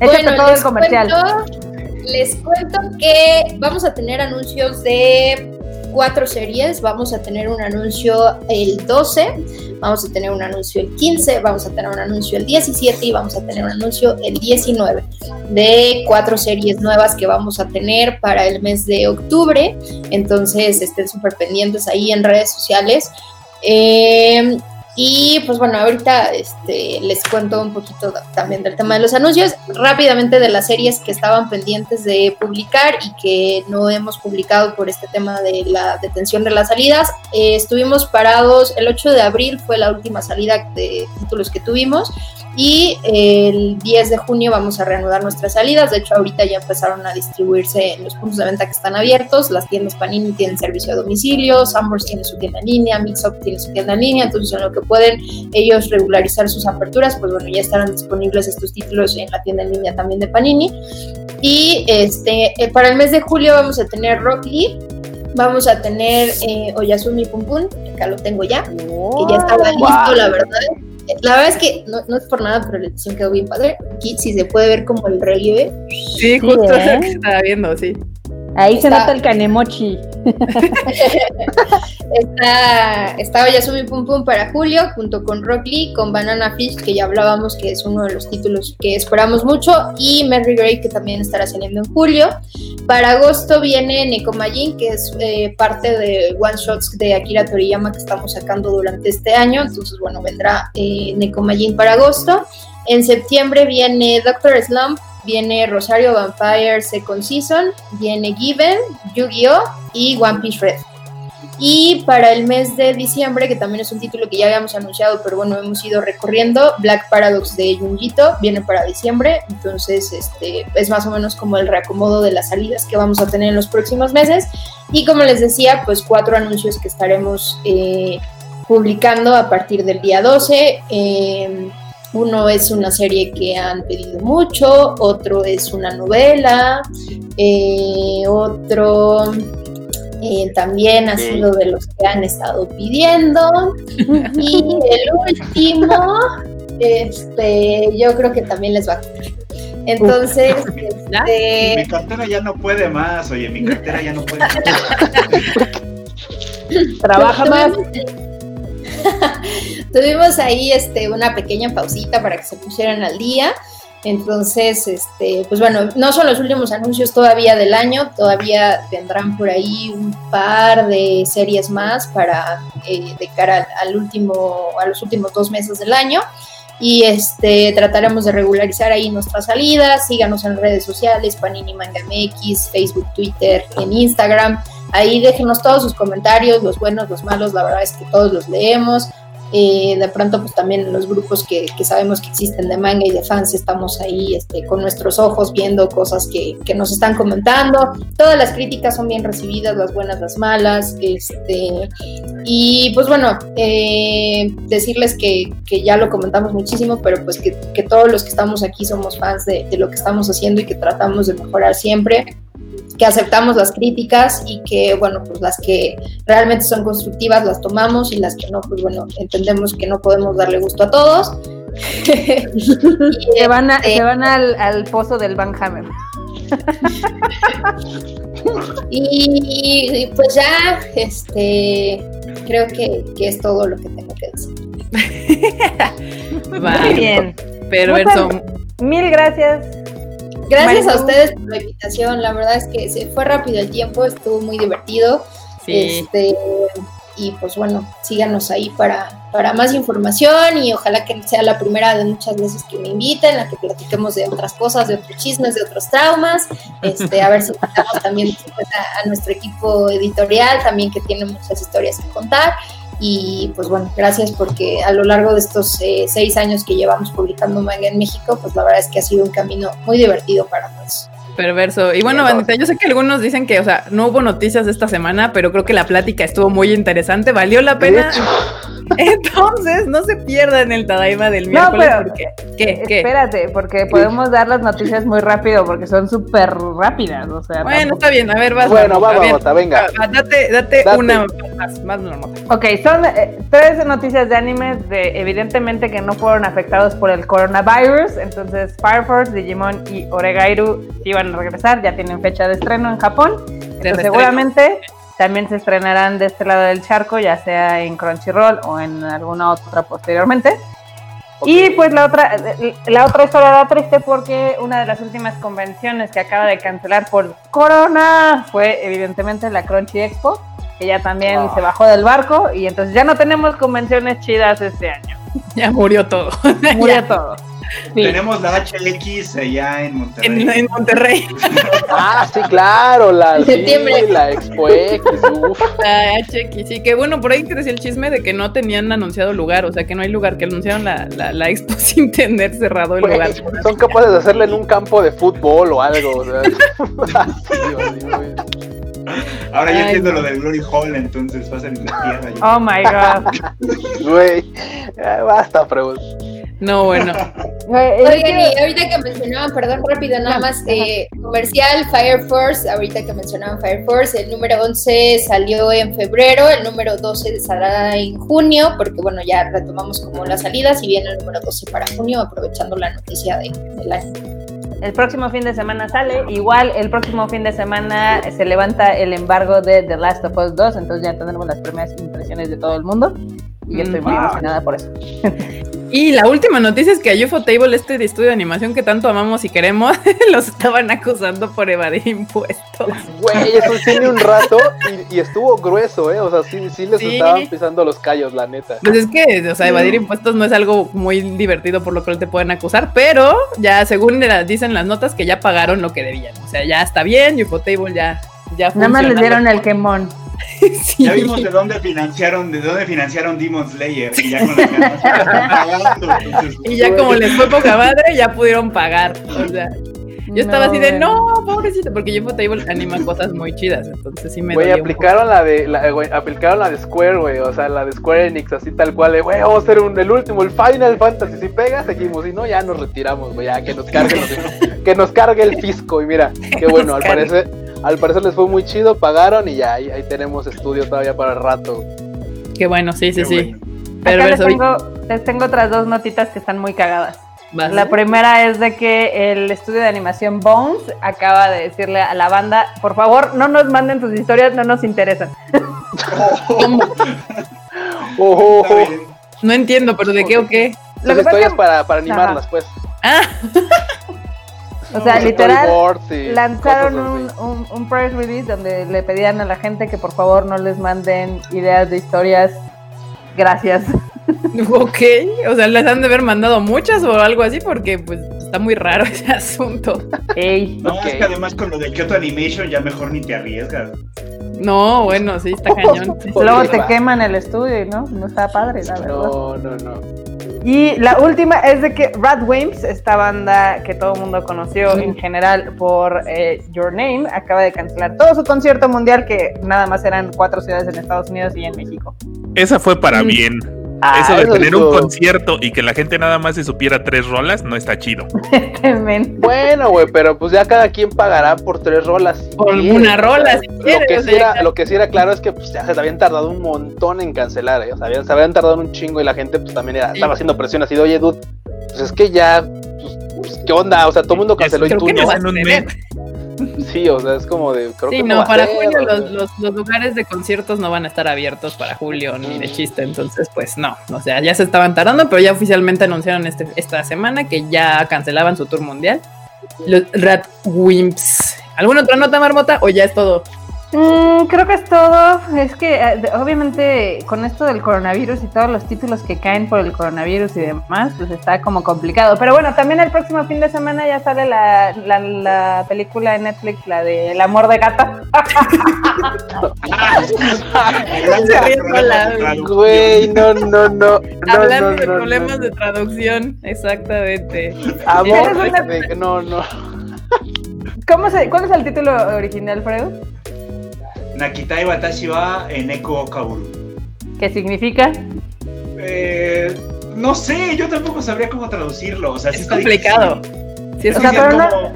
Échate todo el comercial. Cuento, les cuento que vamos a tener anuncios de cuatro series. Vamos a tener un anuncio el 12, vamos a tener un anuncio el 15, vamos a tener un anuncio el 17 y vamos a tener un anuncio el 19 de cuatro series nuevas que vamos a tener para el mes de octubre. Entonces estén súper pendientes ahí en redes sociales. Eh, y pues bueno, ahorita este, les cuento un poquito también del tema de los anuncios, rápidamente de las series que estaban pendientes de publicar y que no hemos publicado por este tema de la detención de las salidas. Eh, estuvimos parados, el 8 de abril fue la última salida de títulos que tuvimos y el 10 de junio vamos a reanudar nuestras salidas. De hecho, ahorita ya empezaron a distribuirse en los puntos de venta que están abiertos. Las tiendas Panini tienen servicio a domicilio, Summers tiene su tienda en línea, Mixup tiene su tienda en línea. Entonces, en lo que pueden ellos regularizar sus aperturas, pues bueno, ya estarán disponibles estos títulos en la tienda en línea también de Panini. Y este, eh, para el mes de julio vamos a tener Rock Lee. Vamos a tener eh, Oyasumi Pum Pum, acá lo tengo ya, que ya estaba listo, la verdad. La verdad es que no, no es por nada, pero la edición quedó bien padre. Aquí sí se puede ver como el relieve. Sí, justo ¿eh? lo que estaba viendo, sí. Ahí se Está- nota el canemochi. Está, está Pum Pum para julio, junto con Rock Lee, con Banana Fish, que ya hablábamos que es uno de los títulos que esperamos mucho, y Merry Grey, que también estará saliendo en julio. Para agosto viene Nekomajin, que es eh, parte de One Shots de Akira Toriyama que estamos sacando durante este año. Entonces, bueno, vendrá eh, Nekomajin para agosto. En septiembre viene Doctor Slump, viene Rosario Vampire Second Season, viene Given, Yu-Gi-Oh! y One Piece Red. Y para el mes de diciembre, que también es un título que ya habíamos anunciado, pero bueno, hemos ido recorriendo, Black Paradox de Junjito viene para diciembre, entonces este es más o menos como el reacomodo de las salidas que vamos a tener en los próximos meses. Y como les decía, pues cuatro anuncios que estaremos eh, publicando a partir del día 12. Eh, uno es una serie que han pedido mucho, otro es una novela, eh, otro eh, también ha sido de los que han estado pidiendo. Y el último, este, yo creo que también les va a gustar. Entonces, ¿Ya? este, Mi cartera ya no puede más, oye, mi cartera ya no puede más. Trabaja más. Tuvimos ahí este, una pequeña pausita para que se pusieran al día. Entonces, este, pues bueno, no son los últimos anuncios todavía del año, todavía tendrán por ahí un par de series más para eh, de cara al, al último, a los últimos dos meses del año. Y este trataremos de regularizar ahí nuestras salidas. Síganos en redes sociales, Panini Manga MX, Facebook, Twitter, en Instagram. Ahí déjenos todos sus comentarios, los buenos, los malos, la verdad es que todos los leemos. Eh, de pronto, pues también los grupos que, que, sabemos que existen de manga y de fans, estamos ahí este, con nuestros ojos viendo cosas que, que, nos están comentando. Todas las críticas son bien recibidas, las buenas, las malas. Este, y pues bueno, eh, decirles que, que, ya lo comentamos muchísimo, pero pues que, que, todos los que estamos aquí somos fans de, de lo que estamos haciendo y que tratamos de mejorar siempre. Que aceptamos las críticas y que, bueno, pues las que realmente son constructivas las tomamos y las que no, pues bueno, entendemos que no podemos darle gusto a todos. Se van, a- se van al, al pozo del Van Hammer. Y, y, pues ya, este, creo que, que es todo lo que tengo que decir. Muy bien. Perverso. Mil gracias. Gracias a ustedes por la invitación, la verdad es que se fue rápido el tiempo, estuvo muy divertido. Sí. Este, y pues bueno, síganos ahí para, para más información y ojalá que sea la primera de muchas veces que me inviten, la que platiquemos de otras cosas, de otros chismes, de otros traumas. Este, a ver si invitamos también a, a nuestro equipo editorial, también que tiene muchas historias que contar. Y pues bueno, gracias porque a lo largo de estos eh, seis años que llevamos publicando manga en México, pues la verdad es que ha sido un camino muy divertido para todos. Perverso. Y bueno, bandita, yo sé que algunos dicen que, o sea, no hubo noticias esta semana, pero creo que la plática estuvo muy interesante, valió la De pena. Entonces, no se pierdan el Tadaima del No, miércoles pero- porque ¿qué? ¿Qué? Espérate, porque podemos dar las noticias muy rápido, porque son súper rápidas. O sea, Bueno, tampoco- está bien, a ver, vas. Bueno, va. Marmota, venga. Va, Date, date, Date. una más, más Marmota. Ok, son eh, tres noticias de animes de evidentemente que no fueron afectados por el coronavirus. Entonces, Fire Force, Digimon y Oregairu sí van a regresar, ya tienen fecha de estreno en Japón. Entonces, seguramente también se estrenarán de este lado del charco, ya sea en Crunchyroll o en alguna otra posteriormente. Y pues la otra, la otra historia era triste porque una de las últimas convenciones que acaba de cancelar por Corona fue evidentemente la Crunchy Expo, que ya también Ah. se bajó del barco y entonces ya no tenemos convenciones chidas este año. Ya murió todo. Murió todo. Sí. Tenemos la HX allá en Monterrey. En, en Monterrey. Ah, sí, claro, la, sí, septiembre. la Expo X, uf. La HX, sí, que bueno, por ahí te decía el chisme de que no tenían anunciado lugar, o sea que no hay lugar, que anunciaron la, la, la expo sin tener cerrado el lugar. Son capaces de hacerla en un campo de fútbol o algo. O sea. Ahora ya entiendo lo del Glory Hall, entonces ser en la tierra. ya. Oh my god. Güey, ya basta, pregunta. No, bueno. Oigan, y ahorita que mencionaban, perdón, rápido, nada más, eh, comercial, Fire Force, ahorita que mencionaban Fire Force, el número 11 salió en febrero, el número 12 saldrá en junio, porque bueno, ya retomamos como las salidas y viene el número 12 para junio, aprovechando la noticia de, del año. El próximo fin de semana sale. Igual el próximo fin de semana se levanta el embargo de The Last of Us 2. Entonces ya tendremos las primeras impresiones de todo el mundo. Y yo estoy muy emocionada por eso. Y la última noticia es que a UFO Table, este de estudio de animación que tanto amamos y queremos, los estaban acusando por evadir impuestos. Güey, eso tiene un rato y, y estuvo grueso, ¿eh? O sea, sí, sí les Sí. estaban pisando los callos, la neta. Pues es que, o sea, evadir impuestos no es algo muy divertido por lo cual te pueden acusar, pero ya según la- dicen las notas que ya pagaron lo que debían. O sea, ya está bien, UFO Table ya, ya Nada más les funcionando. dieron el quemón. Sí. Ya vimos de dónde financiaron, de dónde financiaron Demon Slayer. Y ya con las ganancias están pagando. entonces, Y ya como les fue poca madre, ya pudieron pagar. O sea, yo estaba así de, no, pobrecito, porque UFO Table anima cosas muy chidas, entonces sí me Güey, aplicaron la de, la, güey, aplicaron la de Square, güey, o sea, la de Square Enix, así tal cual, de, güey, vamos a hacer un, el último, el Final Fantasy, si pega, seguimos, si no, ya nos retiramos, güey, ya, que nos cargue, los- que nos cargue el fisco, y mira, qué bueno, al parecer, al parecer les fue muy chido, pagaron, y ya, ahí, ahí tenemos estudio todavía para el rato. Qué bueno, sí, sí, qué sí. bueno. Acá les tengo, les tengo otras dos notitas que están muy cagadas. Vas. La primera es de que el estudio de animación Bones acaba de decirle a la banda, por favor, no nos manden sus historias, no nos interesan. Está ojo, bien. No entiendo, pero ¿de qué o qué? Las historias para, para animarlas, pues. Ah, O sea, literal, lanzaron un, un, un press release donde le pedían a la gente que por favor no les manden ideas de historias. Gracias. ok. O sea, les han de haber mandado muchas o algo así, porque pues está muy raro ese asunto. Ey. No, es que además con lo de Kyoto Animation ya mejor ni te arriesgas. No, bueno, sí, está cañón. Luego te va. queman el estudio, ¿no? No está padre, la verdad. No, no, no. Y la última es de que Radwimps, esta banda que todo el mundo conoció en general por eh, Your Name, acaba de cancelar todo su concierto mundial, que nada más eran cuatro ciudades en Estados Unidos y en México. Esa fue para Mm. bien. Ah, Eso de eso tener un concierto y que la gente nada más se supiera tres rolas no está chido. tremendo. Bueno, güey, pero pues ya cada quien pagará por tres rolas. si Por quiere, una rola, si lo quiere, que sí era, Lo que sí era claro es que pues ya se habían tardado un montón en cancelar, ¿eh? o sea, habían- se habían tardado un chingo y la gente pues también era- Sí. estaba haciendo presión así de, oye, dude, pues es que ya, pues, pues, ¿qué onda? O sea, todo el mundo canceló y tú que no Sí, o sea, es como de, creo Sí, que no, para ser, julio los, los- los lugares de conciertos no van a estar abiertos para julio ni de chiste, entonces pues no, o sea, ya se estaban tardando, pero ya oficialmente anunciaron este, esta semana que ya cancelaban su tour mundial. Los Rat Wimps. ¿Alguna otra nota, Marmota? ¿O ya es todo? Mm, creo que es todo. Es que eh, de- obviamente con esto del coronavirus y todos los títulos que caen por el coronavirus y demás, pues está como complicado. Pero bueno, también el próximo fin de semana ya sale la, la, la película de Netflix, la de El amor de gata. Güey, no, no, no. no Hablando no, de no, problemas no. de traducción, exactamente. Amor, una- de- no, no. ¿Cómo se, ¿Cuál es el título original, Freud? Nakitai Watashi wa Eneko Kaoru. ¿Qué significa? Eh, no sé, yo tampoco sabría cómo traducirlo. O sea, sí Es está complicado. Sí, es O sea, no-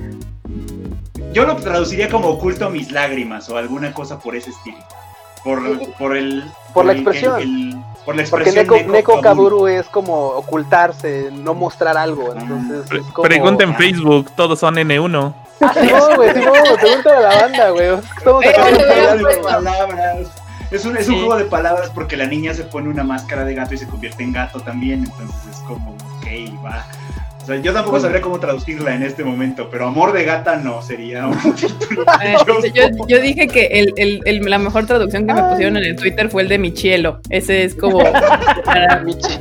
Yo lo traduciría como oculto mis lágrimas o alguna cosa por ese estilo. Por, por el. Por la el- expresión. el- por la Porque Neko, Neko Kaburu es como ocultarse, no mostrar algo. Entonces, Pre- es como... Pregunta en Facebook, todos son N1. No, güey, sí, no, pregúntale a la banda, güey. Estamos acabando de palabras. Es un, es un Sí. juego de palabras porque la niña se pone una máscara de gato y se convierte en gato también. Entonces es como, ok, va. O sea, yo tampoco sabría cómo traducirla en este momento, pero amor de gata no sería un título. Eh, yo, yo dije que el, el- el- la mejor traducción que me pusieron en el Twitter fue el de Michielo. Ese es como para Michi.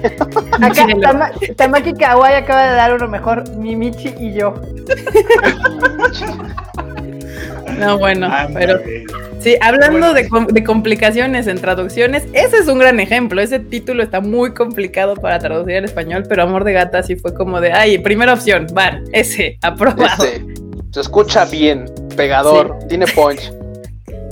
Acá. Tama- Tamaki Kawai acaba de dar uno mejor, mi Michi y yo. No, bueno, pero sí, hablando Bueno. de, com- de complicaciones en traducciones, ese es un gran ejemplo. Ese título está muy complicado para traducir al español, pero Amor de Gata sí fue como de, ay, primera opción, van, ese, aprobado. Ese. Se escucha bien, pegador, tiene punch.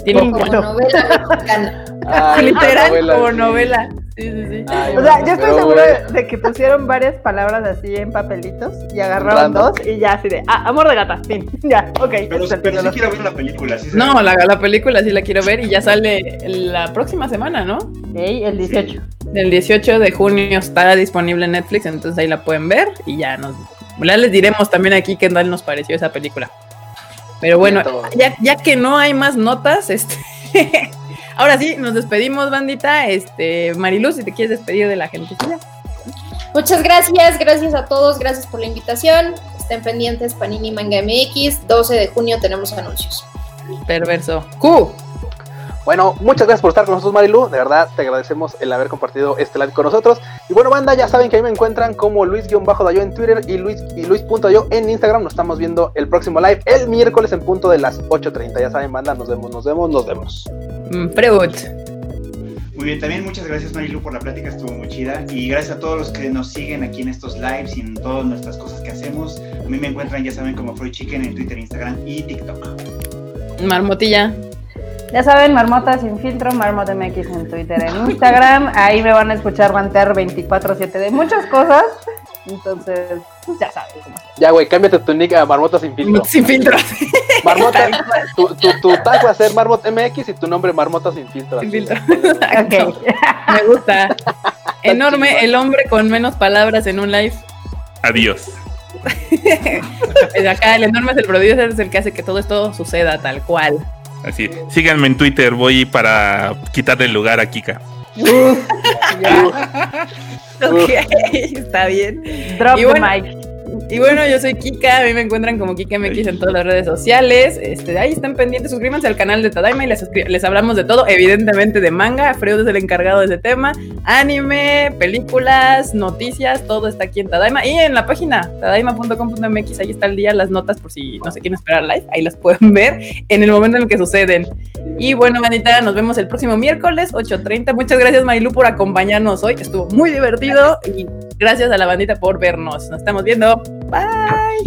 Tiene un Como bueno, novela mexicana. Ay, literal novela, como sí. novela. Sí, sí, sí. Ay, O sea, yo estoy güey, de que pusieron varias palabras así en papelitos y agarraron Random. dos y ya así de, ah, amor de gata, fin, ya, ok. Pero, pero sí quiero ver la película. Sí se No, la, la película sí la quiero ver y ya sale la próxima semana, ¿no? Ok, el 18. El 18 de junio está disponible en Netflix, entonces ahí la pueden ver y ya nos ya les diremos también aquí qué tal nos pareció esa película. Pero bueno, ya, ya que no hay más notas, este ahora sí, nos despedimos, bandita. Este, Mariluz, si te quieres despedir de la gente. Muchas gracias, gracias a todos, gracias por la invitación. Estén pendientes, Panini Manga MX, 12 de junio tenemos anuncios. Perverso. Q. Bueno, muchas gracias por estar con nosotros, Marilu. De verdad, te agradecemos el haber compartido este live con nosotros. Y bueno, banda, ya saben que ahí me encuentran como Luis-Dayo en Twitter y Luis y Luis.dayo en Instagram. Nos estamos viendo el próximo live el miércoles en punto de las 8.30. Ya saben, banda, nos vemos, nos vemos, nos vemos. Mm, Freud. Muy bien, también muchas gracias Marilu por la plática, estuvo muy chida. Y gracias a todos los que nos siguen aquí en estos lives y en todas nuestras cosas que hacemos. A mí me encuentran, ya saben, como Freud Chicken en Twitter, Instagram y TikTok. Marmotilla. Ya saben, Marmota sin filtro, Marmota MX en Twitter, en Instagram. Ahí me van a escuchar rantear 24-7 de muchas cosas. Entonces, pues ya saben. cómo es. Ya, güey, cámbiate tu nick a Marmota sin filtro. Sin filtro. Marmota, tu, tu, tu tag va a ser Marmot MX y tu nombre Marmota sin filtro. Sin filtro. Ok. Me gusta. Enorme, el hombre con menos palabras en un live. Adiós. Desde acá, el enorme es el producer, es el que hace que todo esto suceda tal cual. Así, síganme en Twitter, voy para quitarle el lugar a Kika. Ok, está bien. Drop Y the bueno, mic. Y bueno, yo soy Kika, a mí me encuentran como Kika MX en todas las redes sociales. Este, ahí están pendientes, suscríbanse al canal de Tadaima y les, les hablamos de todo, evidentemente de manga. Freud es el encargado de ese tema. Anime, películas, noticias, todo está aquí en Tadaima. Y en la página tadaima.com.mx, ahí está el día, las notas por si no se quieren esperar live, ahí las pueden ver en el momento en el que suceden. Y bueno, manita, nos vemos el próximo miércoles, 8.30. Muchas gracias, Marilu, por acompañarnos hoy. Estuvo muy divertido y gracias a la bandita por vernos. Nos estamos viendo. Bye.